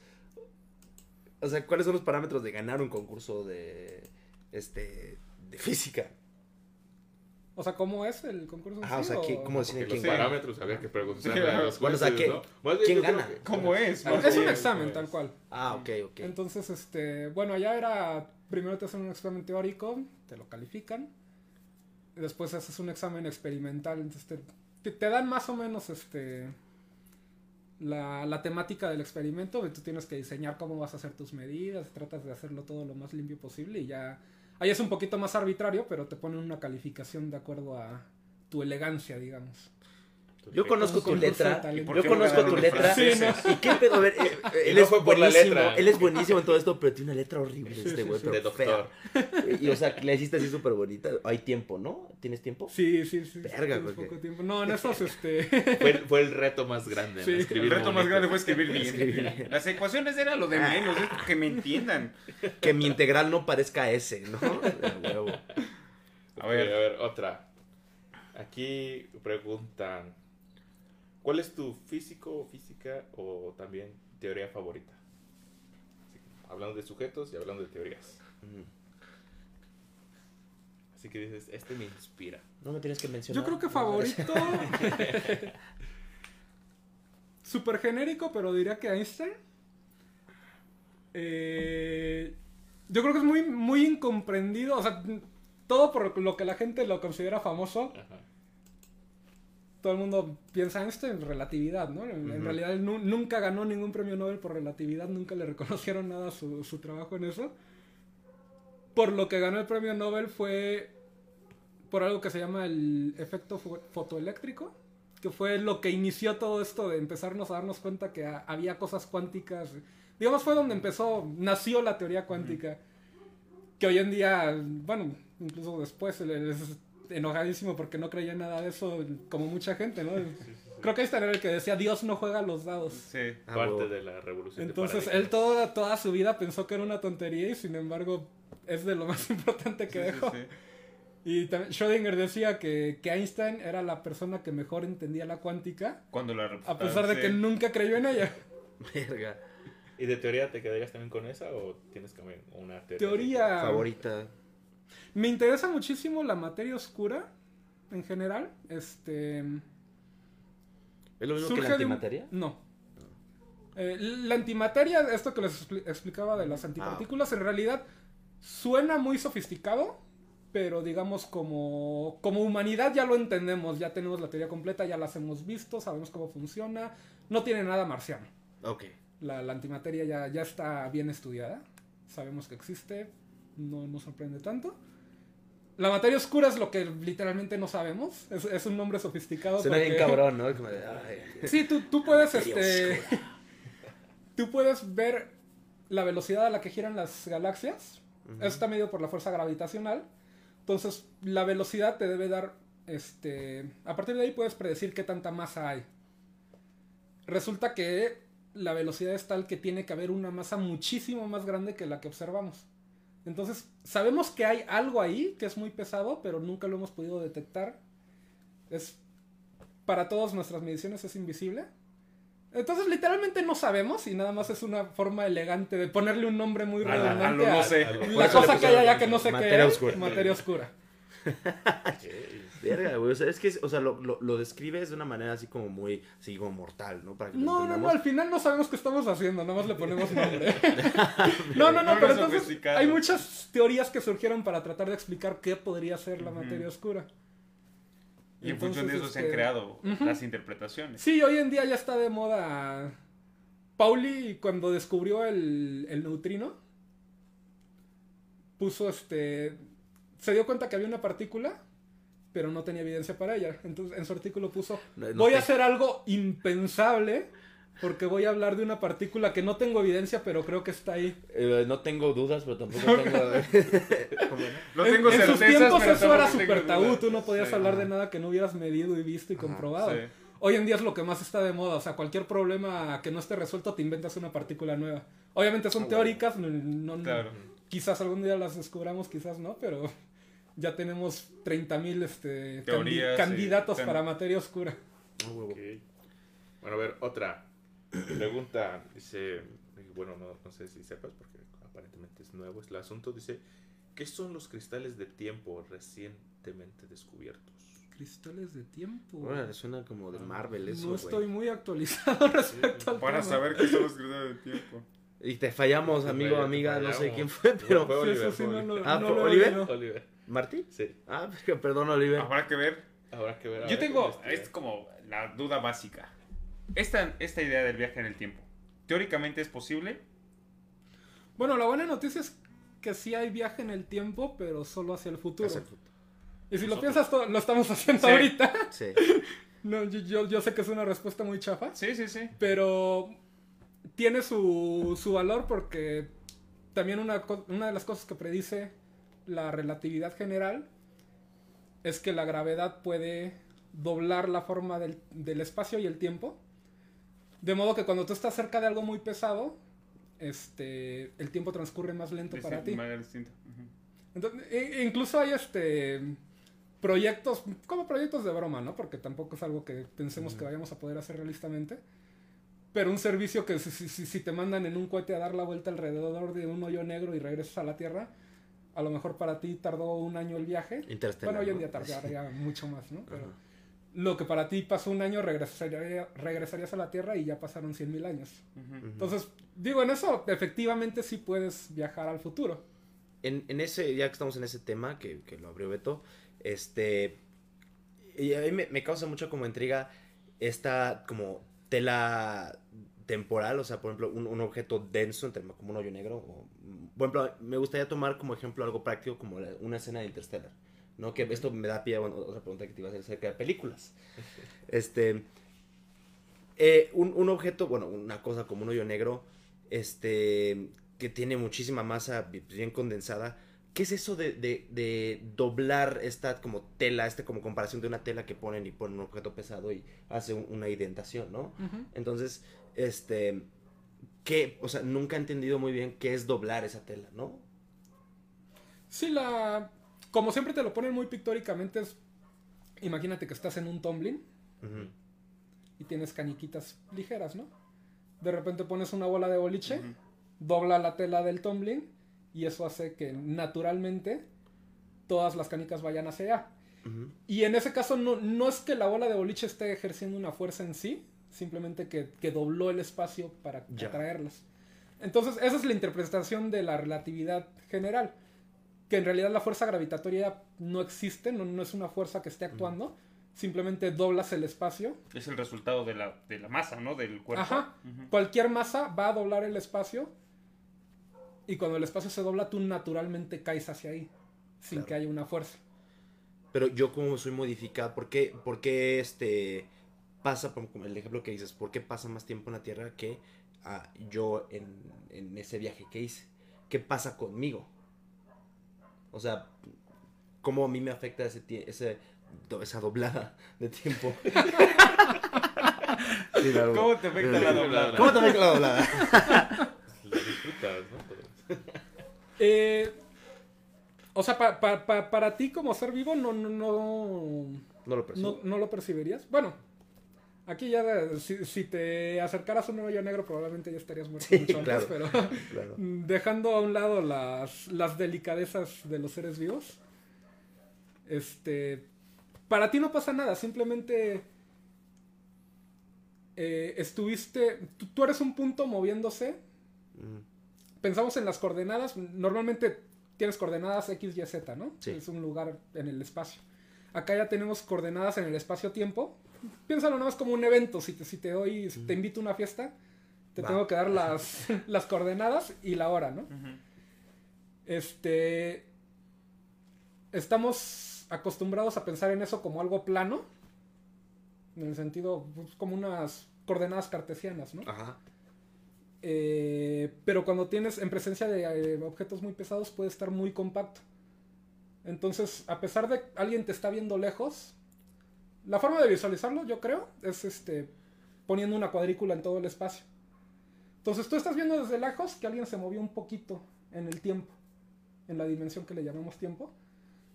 O sea, ¿cuáles son los parámetros de ganar un concurso de, este, de física? O sea, ¿cómo es el concurso? Ajá, o sea, ¿qué- cómo deciden quién gana? parámetros había que preguntar Sí, a los bueno, o sea, jueces, ¿qué- ¿no? Más bien, quién gana? que- ¿Cómo es? Ah, Es un examen, es. tal cual. Ah, ok, ok. Entonces, este, bueno, allá era, primero te hacen un examen teórico, te lo califican, después haces un examen experimental, entonces te, te- dan más o menos, este, la, la temática del experimento, tú tienes que diseñar cómo vas a hacer tus medidas, tratas de hacerlo todo lo más limpio posible, y ya, ahí es un poquito más arbitrario, pero te ponen una calificación de acuerdo a tu elegancia, digamos. Yo conozco tu letra. Yo conozco tu letra. ¿Y qué pedo? A ver, eh, él no es fue por la buenísimo. letra. Él es buenísimo en todo esto, pero tiene una letra horrible Sí, este güey, sí. pero De doctor. fea. Y o sea, le hiciste así súper bonita. Hay tiempo, ¿no? ¿Tienes tiempo? Sí, sí, sí. Verga, tienes güey, poco que- tiempo. No, en esos, este... Fue, el- fue el reto más grande. Sí. Escribir El reto más grande fue escribir Escribir bien. Las ecuaciones era lo de menos, es que me entiendan. Que mi integral no parezca S, ¿no? De huevo. A ver. A ver, otra. Aquí preguntan: ¿Cuál es tu físico o física o también teoría favorita? Así que, hablando de sujetos y hablando de teorías. Así que dices: Este me inspira. No me tienes que mencionar. Yo creo que favorito... Súper genérico, pero diría que Einstein. Eh, yo creo que es muy, muy incomprendido. O sea, todo por lo que la gente lo considera famoso. Ajá. Todo el mundo piensa Einstein en relatividad, ¿no? En, en realidad él nu- nunca ganó ningún premio Nobel por relatividad, nunca le reconocieron nada su, su trabajo en eso. Por lo que ganó el premio Nobel fue por algo que se llama el efecto fo- fotoeléctrico, que fue lo que inició todo esto de empezarnos a darnos cuenta que ha- había cosas cuánticas. Digamos, fue donde empezó, nació la teoría cuántica, que hoy en día, bueno, incluso después él es enojadísimo porque no creía en nada de eso, como mucha gente, ¿no? Creo que Einstein era el que decía, Dios no juega los dados. Sí. Parte de la revolución. Entonces, él toda, toda su vida pensó que era una tontería y sin embargo es de lo más importante que Sí, dejó. sí. Y también Schrödinger decía que, que Einstein era la persona que mejor entendía la cuántica, Cuando la a pesar de sí. que nunca creyó en ella. Verga. ¿Y de teoría te quedarías también con esa o tienes que una teoría? Teoría. Favorita. Me interesa muchísimo la materia oscura en general. Este. ¿Es lo mismo que la un- antimateria? No. Eh, la antimateria, esto que les expli- explicaba de las antipartículas, en realidad suena muy sofisticado, pero digamos como, como humanidad ya lo entendemos, ya tenemos la teoría completa, ya las hemos visto, sabemos cómo funciona, no tiene nada marciano. Ok. La, la antimateria ya, ya está bien estudiada, sabemos que existe, no nos sorprende tanto. La materia oscura es lo que literalmente no sabemos, es, es un nombre sofisticado. Suena bien porque- cabrón, ¿no? Como de, ay. Sí, tú, tú puedes, este... Tú puedes ver la velocidad a la que giran las galaxias. Eso está medido por la fuerza gravitacional. Entonces, la velocidad te debe dar, este... A partir de ahí puedes predecir qué tanta masa hay. Resulta que la velocidad es tal que tiene que haber una masa muchísimo más grande que la que observamos. Entonces, sabemos que hay algo ahí que es muy pesado, pero nunca lo hemos podido detectar. Es para todas nuestras mediciones es invisible. Entonces, literalmente no sabemos y nada más es una forma elegante de ponerle un nombre muy A la- a redundante lo no a sé. A lo- Por la cosa que hay allá que no sé materia qué es. oscura. Materia oscura. Verga, güey. O sea, es que, o sea, lo, lo, lo describes de una manera así como muy, así como mortal, ¿no? Para que lo No, no, no, al final no sabemos qué estamos haciendo, nada más le ponemos nombre. no, no, no, No pero entonces hay muchas teorías que surgieron para tratar de explicar qué podría ser la materia oscura. Y en función de eso se han este, creado las interpretaciones. Sí, hoy en día ya está de moda. Pauli, cuando descubrió el, el neutrino, puso este. Se dio cuenta que había una partícula, pero no tenía evidencia para ella. Entonces, en su artículo puso: No- no Voy a te- hacer algo impensable, porque voy a hablar de una partícula que no tengo evidencia, pero creo que está ahí. Eh, no tengo dudas, pero tampoco tengo... ¿Cómo no? No En- tengo en, sus tiempos pero eso era tengo súper tabú, tú no podías Sí. hablar de Ajá. nada que no hubieras medido y visto y Ajá, comprobado. sí. Hoy en día es lo que más está de moda, o sea, cualquier problema que no esté resuelto te inventas una partícula nueva. Obviamente son Ah, teóricas, no, no- Claro. quizás algún día las descubramos, quizás no, pero ya tenemos 30.000 este, candi- Teorías, candidatos sí. para materia oscura. No, huevo. Ok. Bueno, a ver, otra pregunta. Dice, bueno, no, no sé si sepas porque aparentemente es nuevo es el asunto. Dice, ¿qué son los cristales de tiempo recientemente descubiertos? Cristales de tiempo. Órale, suena como de Marvel eso, no estoy muy actualizado respecto al Para tema. saber qué son los cristales de tiempo. Y te fallamos, Te amigo, fallamos, amiga, te no sé fallamos. quién fue, pero... Fue Sí, Oliver, eso sí, fue no lo- Ah, no ¿fue Oliver? no. Oliver. ¿Marty? Sí, Ah, perdón, Oliver. Habrá que ver. habrá que ver. Yo tengo, es como la duda básica. Esta, esta idea del viaje en el tiempo, ¿teóricamente es posible? Bueno, la buena noticia es que sí hay viaje en el tiempo, pero solo hacia el futuro. Hacia el futuro. Y si lo piensas, todo- lo estamos haciendo Sí. ahorita. Sí. No, yo, yo, yo sé que es una respuesta muy chafa, Sí, sí, sí. pero tiene su, su valor porque también una, una de las cosas que predice la relatividad general es que la gravedad puede doblar la forma del, del espacio y el tiempo. De modo que cuando tú estás cerca de algo muy pesado, este, el tiempo transcurre más lento para ti. de manera distinta. Ujú. Entonces, e- e incluso hay este proyectos, como proyectos de broma, ¿no? Porque tampoco es algo que pensemos que vayamos a poder hacer realistamente. Pero un servicio que si- si- si te mandan en un cohete a dar la vuelta alrededor de un hoyo negro y regresas a la Tierra, a lo mejor para ti tardó un año el viaje. Bueno, hoy en día tardaría mucho más, ¿no? Pero Ajá. lo que para ti pasó un año, regresaría- regresarías a la Tierra y ya pasaron 100.000 años. Entonces, digo, en eso efectivamente sí puedes viajar al futuro. en, en ese, ya que estamos en ese tema, que, que lo abrió Beto, este, y a mí me, me causa mucho como intriga esta como tela temporal, o sea, por ejemplo, un, un objeto denso, entre- como un hoyo negro, o, por ejemplo, me gustaría tomar como ejemplo algo práctico como la- una escena de Interstellar, ¿no? Que esto me da pie a bueno, otra pregunta que te iba a hacer acerca de películas. Este, eh, un, un objeto, bueno, una cosa como un hoyo negro, este, que tiene muchísima masa bi- bien condensada. ¿Qué es eso de, de- de doblar esta como tela, esta como comparación de una tela que ponen y ponen un objeto pesado y hace un- una indentación, ¿no? Entonces, este, ¿qué? O sea, nunca he entendido muy bien qué es doblar esa tela, ¿no? Sí, la. Como siempre te lo ponen muy pictóricamente, es. Imagínate que estás en un tumbling y tienes caniquitas ligeras, ¿no? De repente pones una bola de boliche, dobla la tela del tumbling y eso hace que naturalmente todas las canicas vayan hacia allá. Y en ese caso no, no es que la bola de boliche esté ejerciendo una fuerza en sí, simplemente que, que dobló el espacio para atraerlas. Entonces, esa es la interpretación de la relatividad general. Que en realidad la fuerza gravitatoria no existe, no, no es una fuerza que esté actuando, simplemente doblas el espacio. Es el resultado de la, de la masa, ¿no? Del cuerpo. Ajá. Cualquier masa va a doblar el espacio y cuando el espacio se dobla, tú naturalmente caes hacia ahí, sin Claro. que haya una fuerza. Pero yo como soy modificado, ¿por qué, por qué este pasa, por- como el ejemplo que dices, por qué pasa más tiempo en la Tierra que ah, yo en, en ese viaje que hice? ¿Qué pasa conmigo? O sea, ¿cómo a mí me afecta ese, ese do- esa doblada de tiempo? Sí. ¿Cómo te afecta la doblada? ¿Cómo te afecta la doblada? Lo disfrutas, ¿no? Eh, o sea, pa- pa- pa- para ti como ser vivo no, no, no, No lo percibo. no, no lo percibirías. Bueno, aquí ya si, si te acercaras a un hoyo negro probablemente ya estarías muerto Sí, mucho antes, claro. pero Claro. dejando a un lado las, las delicadezas de los seres vivos, este, para ti no pasa nada, simplemente eh, estuviste, tú, tú eres un punto moviéndose Mm, pensamos en las coordenadas, normalmente tienes coordenadas X, Y, Z, ¿no? Sí. Es un lugar en el espacio. Acá ya tenemos coordenadas en el espacio-tiempo. Piénsalo nada más como un evento. Si te, si te doy, si te invito a una fiesta, te Va. tengo que dar las, las coordenadas y la hora, ¿no? Este. Estamos acostumbrados a pensar en eso como algo plano. En el sentido, pues, como unas coordenadas cartesianas, ¿no? Ajá. Eh, pero cuando tienes en presencia de eh, objetos muy pesados puede estar muy compacto. Entonces, a pesar de que alguien te está viendo lejos, la forma de visualizarlo, yo creo, es este poniendo una cuadrícula en todo el espacio. Entonces, tú estás viendo desde lejos que alguien se movió un poquito en el tiempo, en la dimensión que le llamamos tiempo.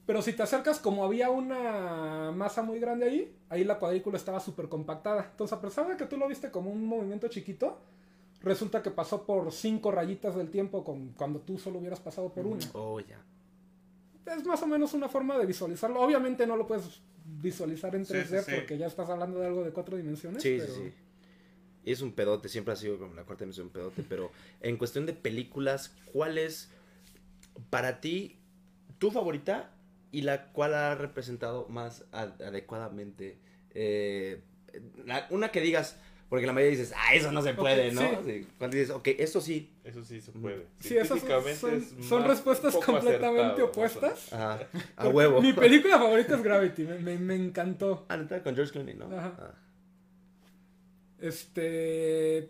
Pero si te acercas, como había una masa muy grande ahí, ahí la cuadrícula estaba súper compactada. Entonces, a pesar de que tú lo viste como un movimiento chiquito, resulta que pasó por cinco rayitas del tiempo con, cuando tú solo hubieras pasado por una. Oh, ya. Es más o menos una forma de visualizarlo. Obviamente no lo puedes visualizar en Sí, 3D sí, sí. porque ya estás hablando de algo de cuatro dimensiones. Sí, pero... sí, sí. Y es un pedote, siempre ha sido como la cuarta dimensión un pedote, pero en cuestión de películas, ¿cuál es para ti tu favorita y la cual ha representado más adecuadamente? eh, la- una que digas, Porque la mayoría dices, ah, eso no se puede, ¿no? sí. Cuando dices, ok, esto sí. Eso sí se puede. Sí, esas son, es son respuestas completamente acertado, opuestas. Ajá, a huevo. Mi película favorita es Gravity, me, me- me encantó. Ah, neta, con George Clooney, ¿no? Ajá. Ah. Este.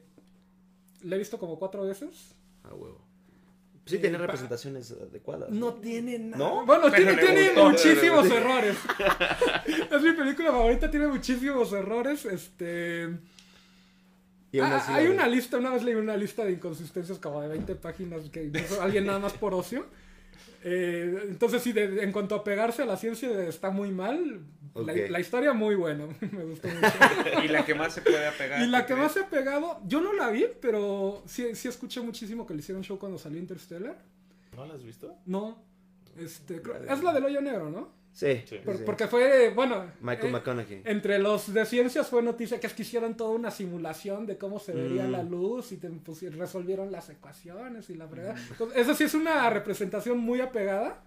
La he visto como cuatro veces. A huevo. Sí Eh, tiene pa- representaciones adecuadas. No tiene nada. ¿No? Bueno, Pero tiene, tiene gustó. muchísimos errores. es mi película favorita, tiene muchísimos errores. Este. Y aún Ah, hay una lista, una vez leí una lista de inconsistencias como de 20 páginas que alguien nada más por ocio. Eh, entonces sí, de- en cuanto a pegarse a la ciencia está muy mal. La, historia muy buena, me gustó mucho. Y la que más se puede apegar. y la ¿tú que crees? más se ha pegado, yo no la vi, pero sí, sí escuché muchísimo que le hicieron show cuando salió Interstellar. ¿No la has visto? No, este, creo- es la del hoyo negro, ¿no? Sí, Sí. Por- sí. Porque fue, bueno, Michael eh, McConaughey. entre los de ciencias fue noticia que es que hicieron toda una simulación de cómo se vería Mm. la luz y te pusi- resolvieron las ecuaciones y la verdad. Eso sí es una representación muy apegada.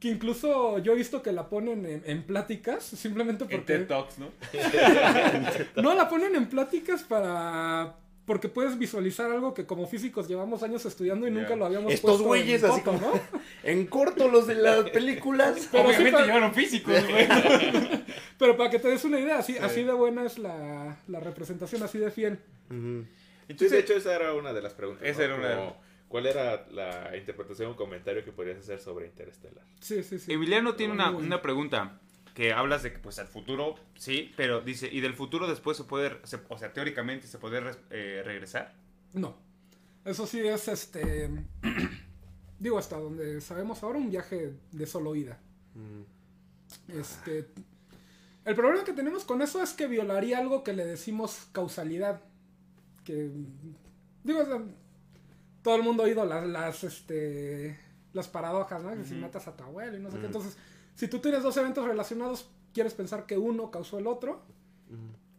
Que incluso yo he visto que la ponen en, en pláticas, simplemente En porque... TED Talks, ¿no? No, la ponen en pláticas para... Porque puedes visualizar algo que como físicos llevamos años estudiando y nunca lo habíamos Estos puesto en güeyes así como- ¿no? En corto los de las películas. Pero sí, Obviamente pero- llevaron físicos, güey. Pero para que te des una idea, así, así de buena es la, la representación, así de fiel. Sí, de hecho, esa era una de las preguntas. Esa ¿no? era una de- ¿Cuál era la interpretación o comentario que podrías hacer sobre Interstellar? Sí, sí, sí. Emiliano tiene una, una pregunta que hablas de que pues al futuro, sí, pero dice, ¿y del futuro después se puede, se- o sea, teóricamente se puede eh, regresar? No. Eso sí es este. digo, hasta donde sabemos ahora, un viaje de solo ida. Mm. Este. El problema que tenemos con eso es que violaría algo que le decimos causalidad. Que. Digo, o sea, todo el mundo ha oído las, las, este, las paradojas, ¿no? Que si Ujú. matas a tu abuelo y no sé qué. Ujú. Entonces, si tú tienes dos eventos relacionados, quieres pensar que uno causó el otro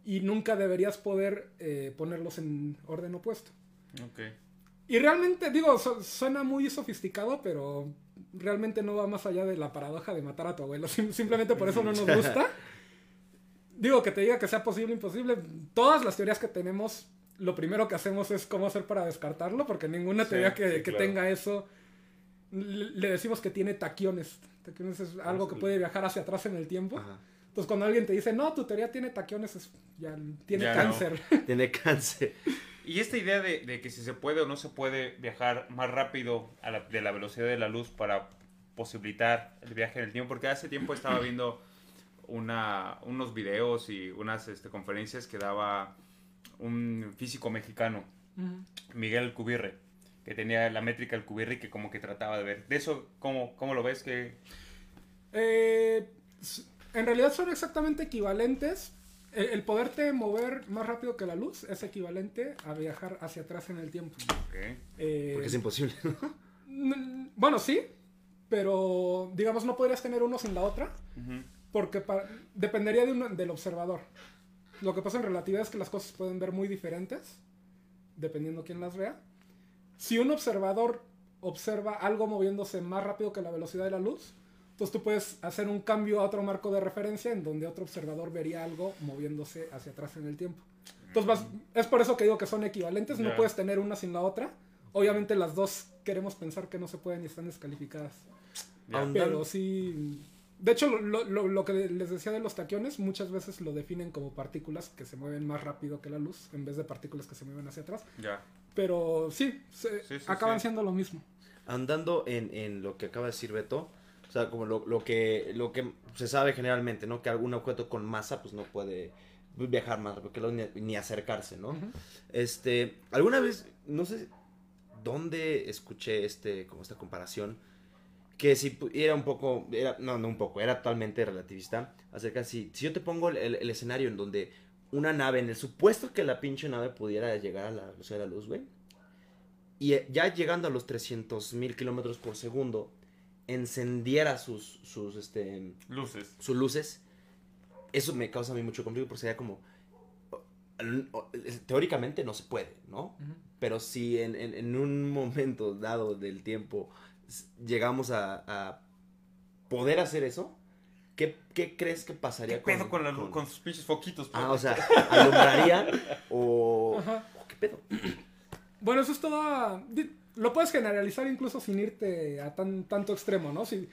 y nunca deberías poder eh, ponerlos en orden opuesto. Ok. Y realmente, digo, su- suena muy sofisticado, pero realmente no va más allá de la paradoja de matar a tu abuelo. Sim- simplemente por eso no nos gusta. Digo, que te diga que sea posible, imposible. Todas las teorías que tenemos, lo primero que hacemos es cómo hacer para descartarlo, porque ninguna Sí, teoría que, sí, que claro. tenga eso, le decimos que tiene taquiones. Taquiones es algo que puede viajar hacia atrás en el tiempo. Ajá. Entonces, cuando alguien te dice, no, tu teoría tiene taquiones, es, ya tiene Ya no. cáncer. Tiene cáncer. Y esta idea de, de que si se puede o no se puede viajar más rápido a la- de la velocidad de la luz para posibilitar el viaje en el tiempo, porque hace tiempo estaba viendo una, unos videos y unas este, conferencias que daba un físico mexicano. Miguel Cubirre, que tenía la métrica del Cubirre y que como que trataba de ver. De eso, ¿cómo, cómo lo ves? que Eh, en realidad son exactamente equivalentes. El, el poderte mover más rápido que la luz es equivalente a viajar hacia atrás en el tiempo. ok. Eh, Porque es imposible. bueno, sí, pero digamos no podrías tener uno sin la otra porque dependería de uno- del observador. Lo que pasa en relatividad es que las cosas pueden ver muy diferentes dependiendo quién las vea. Si un observador observa algo moviéndose más rápido que la velocidad de la luz, entonces tú puedes hacer un cambio a otro marco de referencia en donde otro observador vería algo moviéndose hacia atrás en el tiempo. Entonces vas- es por eso que digo que son equivalentes, no puedes tener una sin la otra. Obviamente las dos queremos pensar que no se pueden y están descalificadas. Aún- Pero sí. De hecho, lo, lo- lo que les decía de los taquiones, muchas veces lo definen como partículas que se mueven más rápido que la luz, en vez de partículas que se mueven hacia atrás. Ya. Pero sí, se- Sí, sí, acaban sí. siendo lo mismo. Andando en, en lo que acaba de decir Beto, o sea, como lo, lo que, lo que se sabe generalmente, ¿no? Que algún objeto con masa, pues no puede viajar más rápido ni, ni acercarse, ¿no? Ujú. Este, alguna vez, no sé dónde escuché este, como esta comparación, que si era un poco, era, no, no un poco, era totalmente relativista, acerca si, si yo te pongo el, el- el escenario en donde una nave, en el supuesto que la pinche nave pudiera llegar a la velocidad de la luz, güey, y eh, ya llegando a los 300 mil kilómetros por segundo, encendiera sus, sus, este, Luces. sus luces, eso me causa a mí mucho conflicto porque sería como, teóricamente no se puede, ¿no? Pero si en, en- en un momento dado del tiempo llegamos a, a poder hacer eso, ¿qué, qué crees que ¿Qué pasaría pedo con, la, con sus pinches foquitos? pues? Ah, o sea, alumbrarían o... Ajá. o ¿Qué pedo? Bueno, eso es todo. Lo puedes generalizar incluso sin irte a tan, tanto extremo, ¿no? Si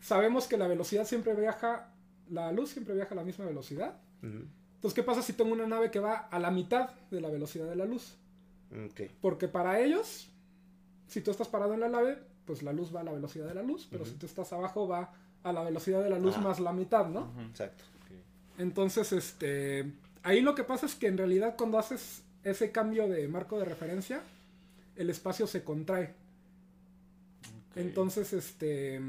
sabemos que la velocidad siempre viaja, la luz siempre viaja a la misma velocidad. Entonces, ¿qué pasa si tengo una nave que va a la mitad de la velocidad de la luz? Ok. Porque para ellos, si tú estás parado en la nave, pues la luz va a la velocidad de la luz, pero si tú estás abajo va a la velocidad de la luz Ah. más la mitad, ¿no? Exacto. Entonces, este, ahí lo que pasa es que en realidad cuando haces ese cambio de marco de referencia, el espacio se contrae. Entonces, este,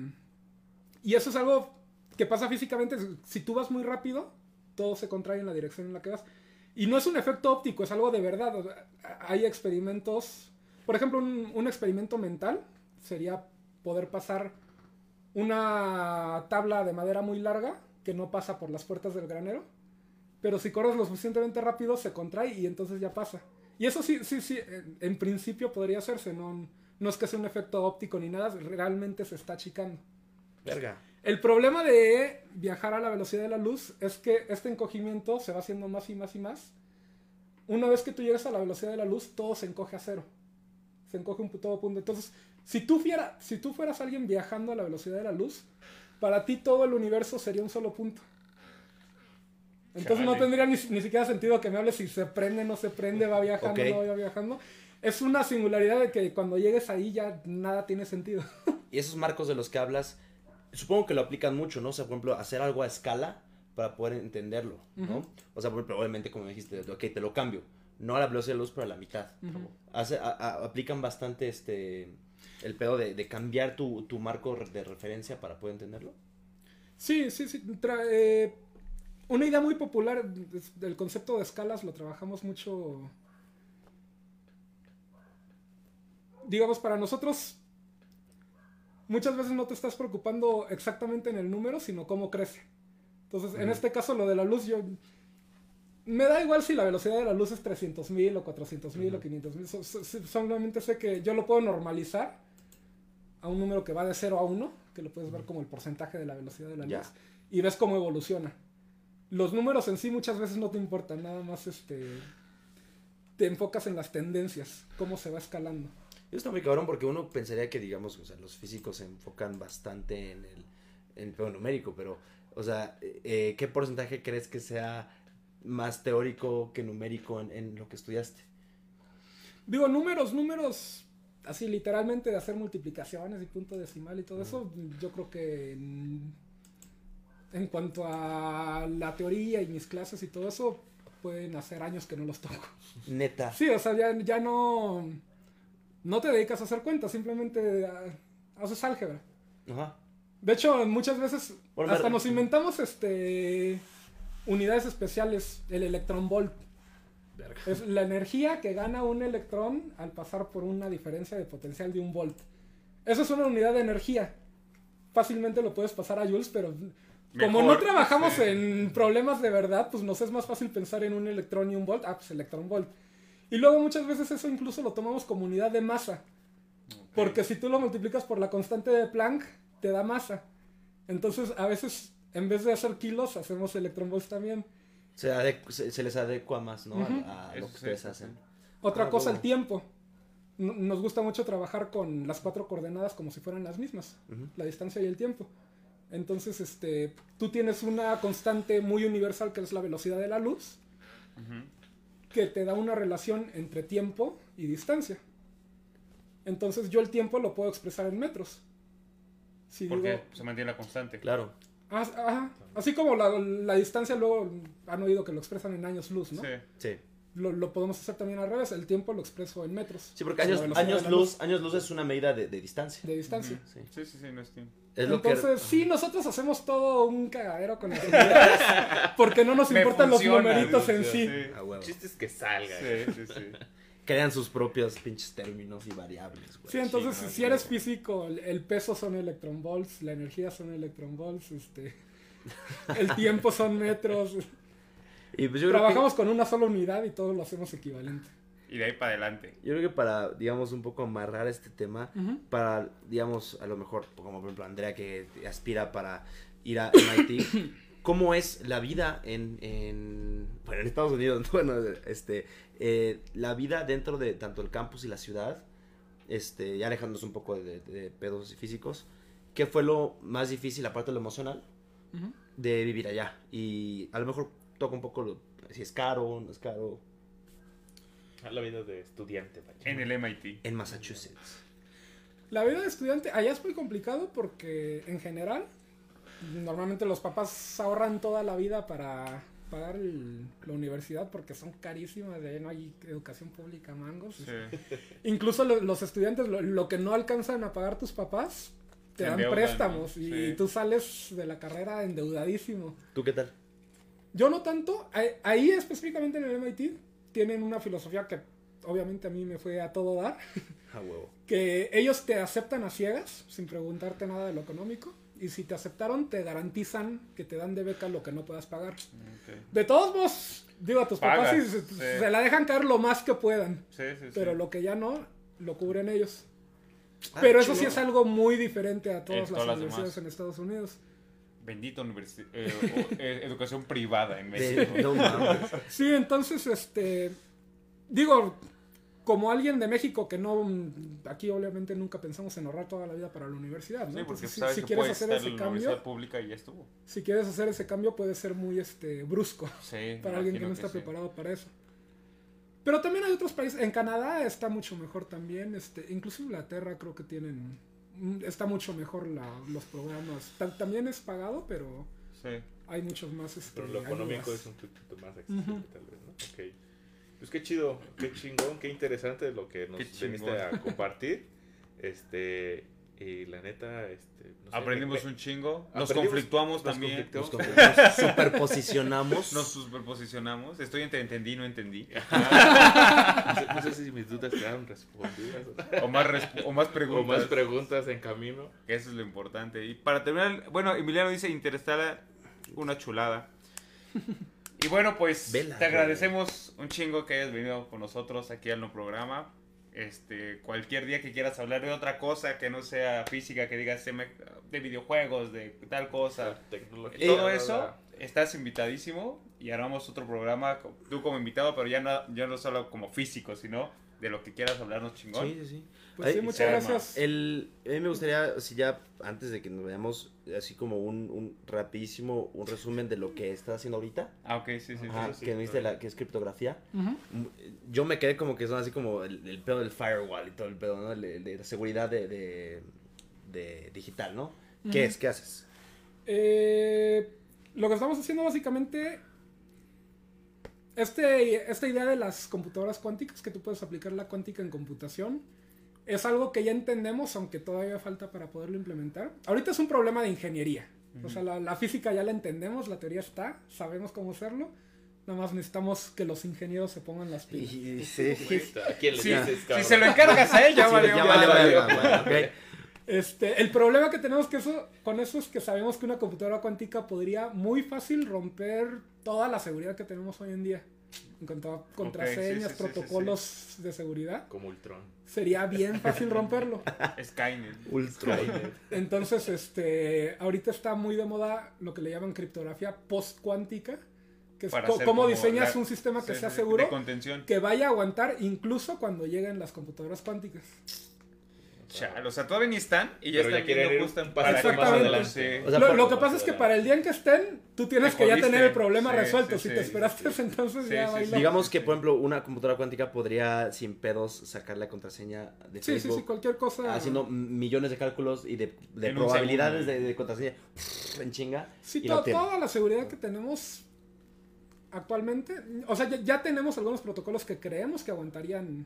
y eso es algo que pasa físicamente. Si tú vas muy rápido, todo se contrae en la dirección en la que vas. Y no es un efecto óptico, es algo de verdad. O sea, hay experimentos, por ejemplo, un, un experimento mental sería poder pasar una tabla de madera muy larga que no pasa por las puertas del granero. Pero si corres lo suficientemente rápido, se contrae y entonces ya pasa. Y eso sí, sí, sí, en, en principio podría hacerse. No, no es que sea un efecto óptico ni nada, realmente se está achicando. Verga. El problema de viajar a la velocidad de la luz es que este encogimiento se va haciendo más y más y más. Una vez que tú llegas a la velocidad de la luz, todo se encoge a cero. Se encoge un todo punto. Entonces, si tú, fiera- si tú fueras alguien viajando a la velocidad de la luz, para ti todo el universo sería un solo punto. Entonces no tendría ni, ni siquiera sentido que me hables si se prende, no se prende, va viajando, no va viajando. Es una singularidad de que cuando llegues ahí ya nada tiene sentido. Y esos marcos de los que hablas, supongo que lo aplican mucho, ¿no? O sea, por ejemplo, hacer algo a escala para poder entenderlo, ¿no? O sea, por ejemplo, obviamente, como dijiste, ok, te lo cambio. No a la velocidad de la luz, pero a la mitad. Ujú. Hace- a- a- aplican bastante este el pedo de, de cambiar tu, tu marco de referencia para poder entenderlo. Sí, sí, sí. Eh, una idea muy popular del concepto de escalas lo trabajamos mucho. Digamos, para nosotros, muchas veces no te estás preocupando exactamente en el número, sino cómo crece. Entonces, en este caso, lo de la luz, yo. Me da igual si la velocidad de la luz es 300.000 o 400.000 o Ujú. 500.000. So- so- so- solamente sé que yo lo puedo normalizar a un número que va de 0 a 1, que lo puedes ver como el porcentaje de la velocidad de la luz, y ves cómo evoluciona. Los números en sí muchas veces no te importan, nada más este te enfocas en las tendencias, cómo se va escalando. Eso está muy cabrón porque uno pensaría que, digamos, o sea, los físicos se enfocan bastante en el, en el numérico, pero, o sea, eh, ¿qué porcentaje crees que sea más teórico que numérico en, en lo que estudiaste? Digo, números, números, así literalmente de hacer multiplicaciones y punto decimal y todo eso, yo creo que en, en cuanto a la teoría y mis clases y todo eso, pueden hacer años que no los toco. Neta. Sí, o sea, ya, ya no, no te dedicas a hacer cuentas, simplemente ah, haces álgebra. Ajá. De hecho, muchas veces Bueno, hasta me- nos inventamos este unidades especiales, el electrón volt. Verga. Es la energía que gana un electrón al pasar por una diferencia de potencial de un volt. Eso es una unidad de energía. Fácilmente lo puedes pasar a joules, pero como no trabajamos sí. en problemas de verdad, pues nos es más fácil pensar en un electrón y un volt. Ah, pues electrón volt. Y luego muchas veces eso incluso lo tomamos como unidad de masa. Porque si tú lo multiplicas por la constante de Planck, te da masa. Entonces, a veces, en vez de hacer kilos, hacemos electronvolts también. Se, adecu- se, se les adecua más, ¿no? A- lo que ustedes sí, hacen. Otra Ah, cosa, el tiempo. Nos gusta mucho trabajar con las cuatro coordenadas como si fueran las mismas, la distancia y el tiempo. Entonces, este, tú tienes una constante muy universal que es la velocidad de la luz, que te da una relación entre tiempo y distancia. Entonces, yo el tiempo lo puedo expresar en metros. Si Porque digo, se mantiene la constante. Claro. Ah, ajá. Así como la, la distancia luego han oído que lo expresan en años luz, ¿no? Sí. Sí. Lo, lo podemos hacer también al revés. El tiempo lo expreso en metros. Sí, porque años, años luz, años luz es una medida de, de distancia. De distancia. Sí. Sí, sí, sí, no es tiempo. Es lo Entonces, sí, nosotros hacemos todo un cagadero con las unidades. porque no nos Me importan funciona, los numeritos en sí. huevo. El chiste es que salga. Sí, sí, sí. Crean sus propios pinches términos y variables, güey. Sí, entonces, Sí, no, si no, eres no. físico, el- peso son electronvolts, la energía son electronvolts, este, el tiempo son metros. Y pues yo creo, Trabajamos con una sola unidad y todo lo hacemos equivalente. Y de ahí para adelante. que, yo creo que para, digamos, un poco amarrar este tema, para, digamos, a lo mejor, como por ejemplo Andrea que aspira para ir a MIT. ¿Cómo es la vida en, en, bueno, en Estados Unidos? Bueno, este, eh, la vida dentro de tanto el campus y la ciudad, este, ya alejándonos un poco de, de pedos físicos, ¿qué fue lo más difícil, aparte de lo emocional, de vivir allá? Y a lo mejor toca un poco lo- si es caro, no es caro, La vida de estudiante, vaya. En el MIT. en Massachusetts. La vida de estudiante allá es muy complicado porque en general normalmente los papás ahorran toda la vida para pagar el- la universidad porque son carísimas, de ahí no hay educación pública mangos. Sí. Incluso lo- los estudiantes lo, lo que no alcanzan a pagar tus papás te dan endeudan, préstamos ¿no? y Sí. tú sales de la carrera endeudadísimo. ¿Tú qué tal? Yo no tanto, ahí, ahí específicamente en el MIT tienen una filosofía que obviamente a mí me fue a todo dar. A huevo. que ellos te aceptan a ciegas, sin preguntarte nada de lo económico, y si te aceptaron, te garantizan que te dan de beca lo que no puedas pagar. De todos modos, digo a tus papás, sí, se, sí. se la dejan caer lo más que puedan, Sí, sí, sí. pero lo que ya no, lo cubren ellos. Ah, pero eso sí es algo muy diferente a todas las todas las universidades demás. en Estados Unidos. Bendita universi- eh, eh, educación privada en México. Sí, entonces, este, digo, como alguien de México que no, aquí obviamente nunca pensamos en ahorrar toda la vida para la universidad, ¿no? Sí, porque Entonces, si- sabes si que quieres hacer ese en la cambio, universidad pública y ya estuvo. si quieres hacer ese cambio puede ser muy este brusco Sí, para alguien que no está preparado para eso. Pero también hay otros países, en Canadá está mucho mejor también, este, incluso Inglaterra creo que tienen, mm, está mucho mejor la- los programas. Ta- también es pagado, pero Sí. hay muchos más. Este, Pero lo económico ayudas. es un poquito más accesible, tal vez, ¿no? Ok. Pues qué chido, qué chingón, qué interesante lo que nos viniste a compartir. Este, y la neta, este. no sé, Aprendimos me- un chingo. Nos conflictuamos nos también. Nos, conflictuamos. nos superposicionamos. Nos superposicionamos. Estoy entre entendí, no entendí. No sé, no sé si mis dudas quedaron respondidas O más, resp- o más o preguntas. más preguntas en camino. Eso es lo importante. Y para terminar, bueno, Emiliano dice Interstellar, una chulada. Y bueno, pues Vela, te agradecemos un chingo que hayas venido con nosotros aquí al no programa. Este, cualquier día que quieras hablar de otra cosa que no sea física, que digas "Se me- de videojuegos, de tal cosa, Tecnología. todo eso, estás invitadísimo y haremos otro programa, tú como invitado, pero ya no, ya no solo como físico, sino de lo que quieras hablarnos chingón. Sí, sí, sí. Pues sí, muchas gracias. El, a mí me gustaría, si ya antes de que nos vayamos, así como un, un rapidísimo, un resumen de lo que está haciendo ahorita. Ah, ok, sí, sí. Ajá, sí. sí, que claro. la que es criptografía. Mm, Yo me quedé como que son así como el, el pedo del firewall y todo el pedo, ¿no? El- el de la seguridad de, de, de digital, ¿no? ¿Qué es? ¿Qué haces? Eh, lo que estamos haciendo básicamente, este, esta idea de las computadoras cuánticas, que tú puedes aplicar la cuántica en computación, es algo que ya entendemos, aunque todavía falta para poderlo implementar. Ahorita es un problema de ingeniería. O sea, la, la física ya la entendemos, la teoría está, sabemos cómo hacerlo. Nada más necesitamos que los ingenieros se pongan las pilas. Y- y- sí. ¿A quién le Sí, dices, si se lo encargas a ella, Sí, vale. Este, el problema que tenemos que eso, con eso es que sabemos que una computadora cuántica podría muy fácil romper toda la seguridad que tenemos hoy en día. En cuanto a contraseñas, sí, sí, sí, protocolos de seguridad, Como Ultron. sería bien fácil romperlo. Skynet. Ultra. Entonces, este, ahorita está muy de moda lo que le llaman criptografía post-cuántica, que es cómo como diseñas la- un sistema que sea seguro, De contención. que vaya a aguantar incluso cuando lleguen las computadoras cuánticas. Chale, o sea, todavía ni están y ya Pero ya están viendo justo un para más que más adelante. adelante. O sea, lo, lo que pasa es que para el día en que estén, tú tienes Te que ya jodiste. tener el problema Sí, resuelto. sí, si sí. te esperaste, entonces Sí, ya sí, sí. Digamos que, por ejemplo, una computadora cuántica podría sin pedos sacar la contraseña de Sí, sí, Facebook. sí, cualquier cosa. Haciendo millones de cálculos y de, de En un probabilidades de, segundo. de contraseña en chinga. Sí, y to- lo tiene. toda la seguridad que tenemos actualmente. O sea, ya, ya tenemos algunos protocolos que creemos que aguantarían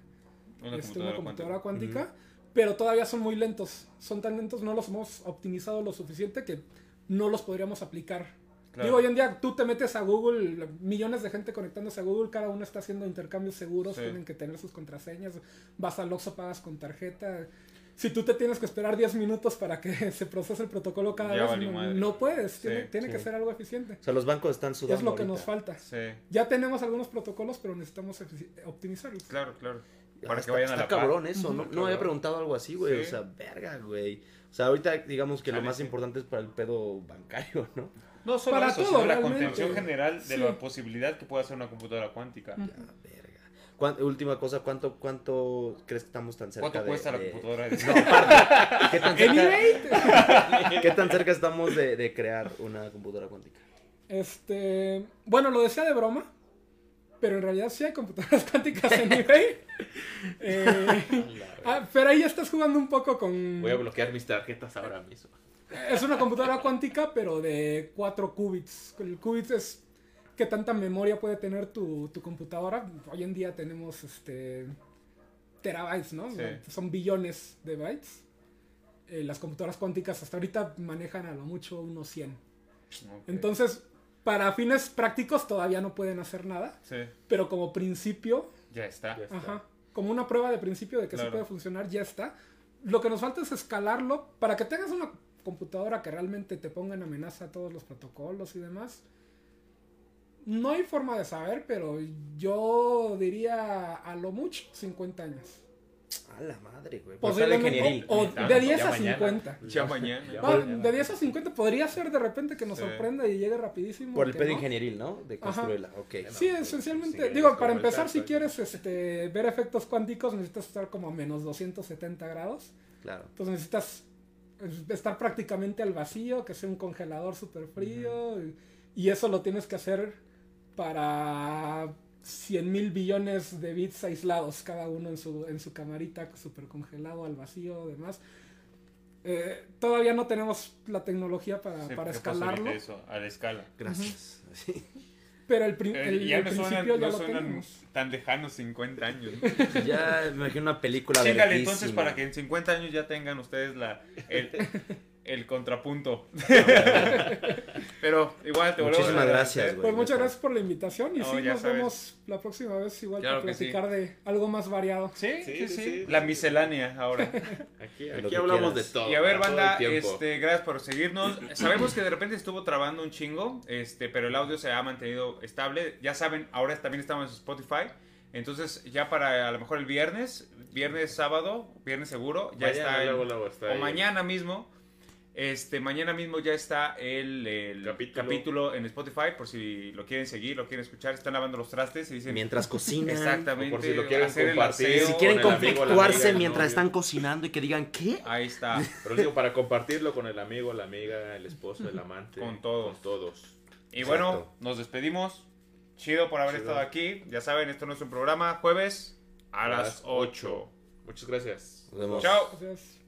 Una este, una computadora cuántica. Pero todavía son muy lentos. Son tan lentos, no los hemos optimizado lo suficiente que no los podríamos aplicar. Claro. Digo, hoy en día tú te metes a Google, millones de gente conectándose a Google, cada uno está haciendo intercambios seguros, Sí. tienen que tener sus contraseñas, vas al Oxxo, pagas con tarjeta. Si tú te tienes que esperar 10 minutos para que se procese el protocolo cada Ya vez, no, puedes, Sí, tiene, tiene sí. que ser algo eficiente. O sea, los bancos están sudando Es lo que ahorita. nos falta. Sí, Ya tenemos algunos protocolos, pero necesitamos optimizarlos. claro, claro. Para Ah, que está, vayan a la par. cabrón eso, no, no cabrón. había preguntado algo así, güey. Sí. O sea, verga, güey. O sea, ahorita digamos que lo más sí. importante es para el pedo bancario, ¿no? No solo Para eso, todo, sino la contención general de Sí. la posibilidad que pueda hacer una computadora cuántica. Ya, verga. ¿Cuán- última cosa, ¿cuánto, ¿cuánto crees que estamos tan cerca ¿Cuánto de- cuesta la de- computadora? No, aparte, ¿qué tan cerca, ¿qué tan cerca estamos de, de crear una computadora cuántica? Este, bueno, lo decía de broma, pero en realidad sí hay computadoras cuánticas en eBay. Eh, ah, pero ahí ya estás jugando un poco con... Voy a bloquear mis tarjetas ahora mismo. Es una computadora cuántica, pero de 4 qubits. El qubit es qué tanta memoria puede tener tu, tu computadora. Hoy en día tenemos este terabytes, ¿no? Sí. Son billones de bytes. Eh, las computadoras cuánticas hasta ahorita manejan a lo mucho unos 100. Ok. Entonces, para fines prácticos todavía no pueden hacer nada, Sí, pero como principio, ya está. Ya está. ajá, como una prueba de principio de que sí puede funcionar, ya está. Lo que nos falta es escalarlo para que tengas una computadora que realmente te ponga en amenaza todos los protocolos y demás. No hay forma de saber, pero yo diría a lo mucho 50 años. A la madre, güey. Por Posiblemente, ingenieril. o de 10 ya a mañana. 50. Ya mañana. Ya No, mañana. de 10 a 50 podría ser de repente que nos Sí. sorprenda y llegue rapidísimo. Por el pedo no. ingenieril, ¿no? De construirla, ok. Sí, No, esencialmente. sí, digo, para empezar, si quieres este, ver efectos cuánticos, necesitas estar como a menos 270 grados. Claro. Entonces necesitas estar prácticamente al vacío, que sea un congelador súper frío. y, y eso lo tienes que hacer para 100 mil billones de bits aislados, cada uno en su, en su camarita, súper congelado al vacío, demás. Eh, todavía no tenemos la tecnología para, Sí, para escalarlo, Eso, a la escala. Gracias. Sí. pero el, pri- Eh, el- ya el no suenan, principio ya no lo suenan tenemos. tan lejanos 50 años. Ya me imagino una película Chíngale entonces para que en 50 años ya tengan ustedes la, el, el contrapunto. Pero igual te volvemos Muchísimas a gracias, güey. Pues muchas gracias por la invitación y No, sí, nos sabes. vemos la próxima vez igual Claro para sí. platicar de algo más variado. Sí, sí, Sí, sí, sí, sí. La miscelánea ahora. Aquí, hablamos quieras. de todo. Y a ver, banda, este, gracias por seguirnos. Sabemos que de repente estuvo trabando un chingo, este, pero el audio se ha mantenido estable. Ya saben, ahora también estamos en Spotify. Entonces, ya para a lo mejor el viernes, viernes, sábado, viernes seguro, ya Mañana, está. el- luego, luego está o mañana mismo. Este, mañana mismo ya está el, el Capítulo. capítulo. en Spotify, por si lo quieren seguir, lo quieren escuchar, están lavando los trastes y dicen Mientras cocinan. exactamente, por si lo quieren hacer el compartir. aseo. Si quieren conflictuarse amiga, mientras novio. están cocinando y que digan, ¿qué? Ahí está. Pero digo, para compartirlo con el amigo, la amiga, el esposo, el amante. Con todos. Con todos. Y bueno, Exacto. nos despedimos. Chido por haber Chido. estado aquí. Ya saben, esto no es un programa. Jueves a, A las las 8. Muchas gracias. Nos vemos. Chao. Gracias.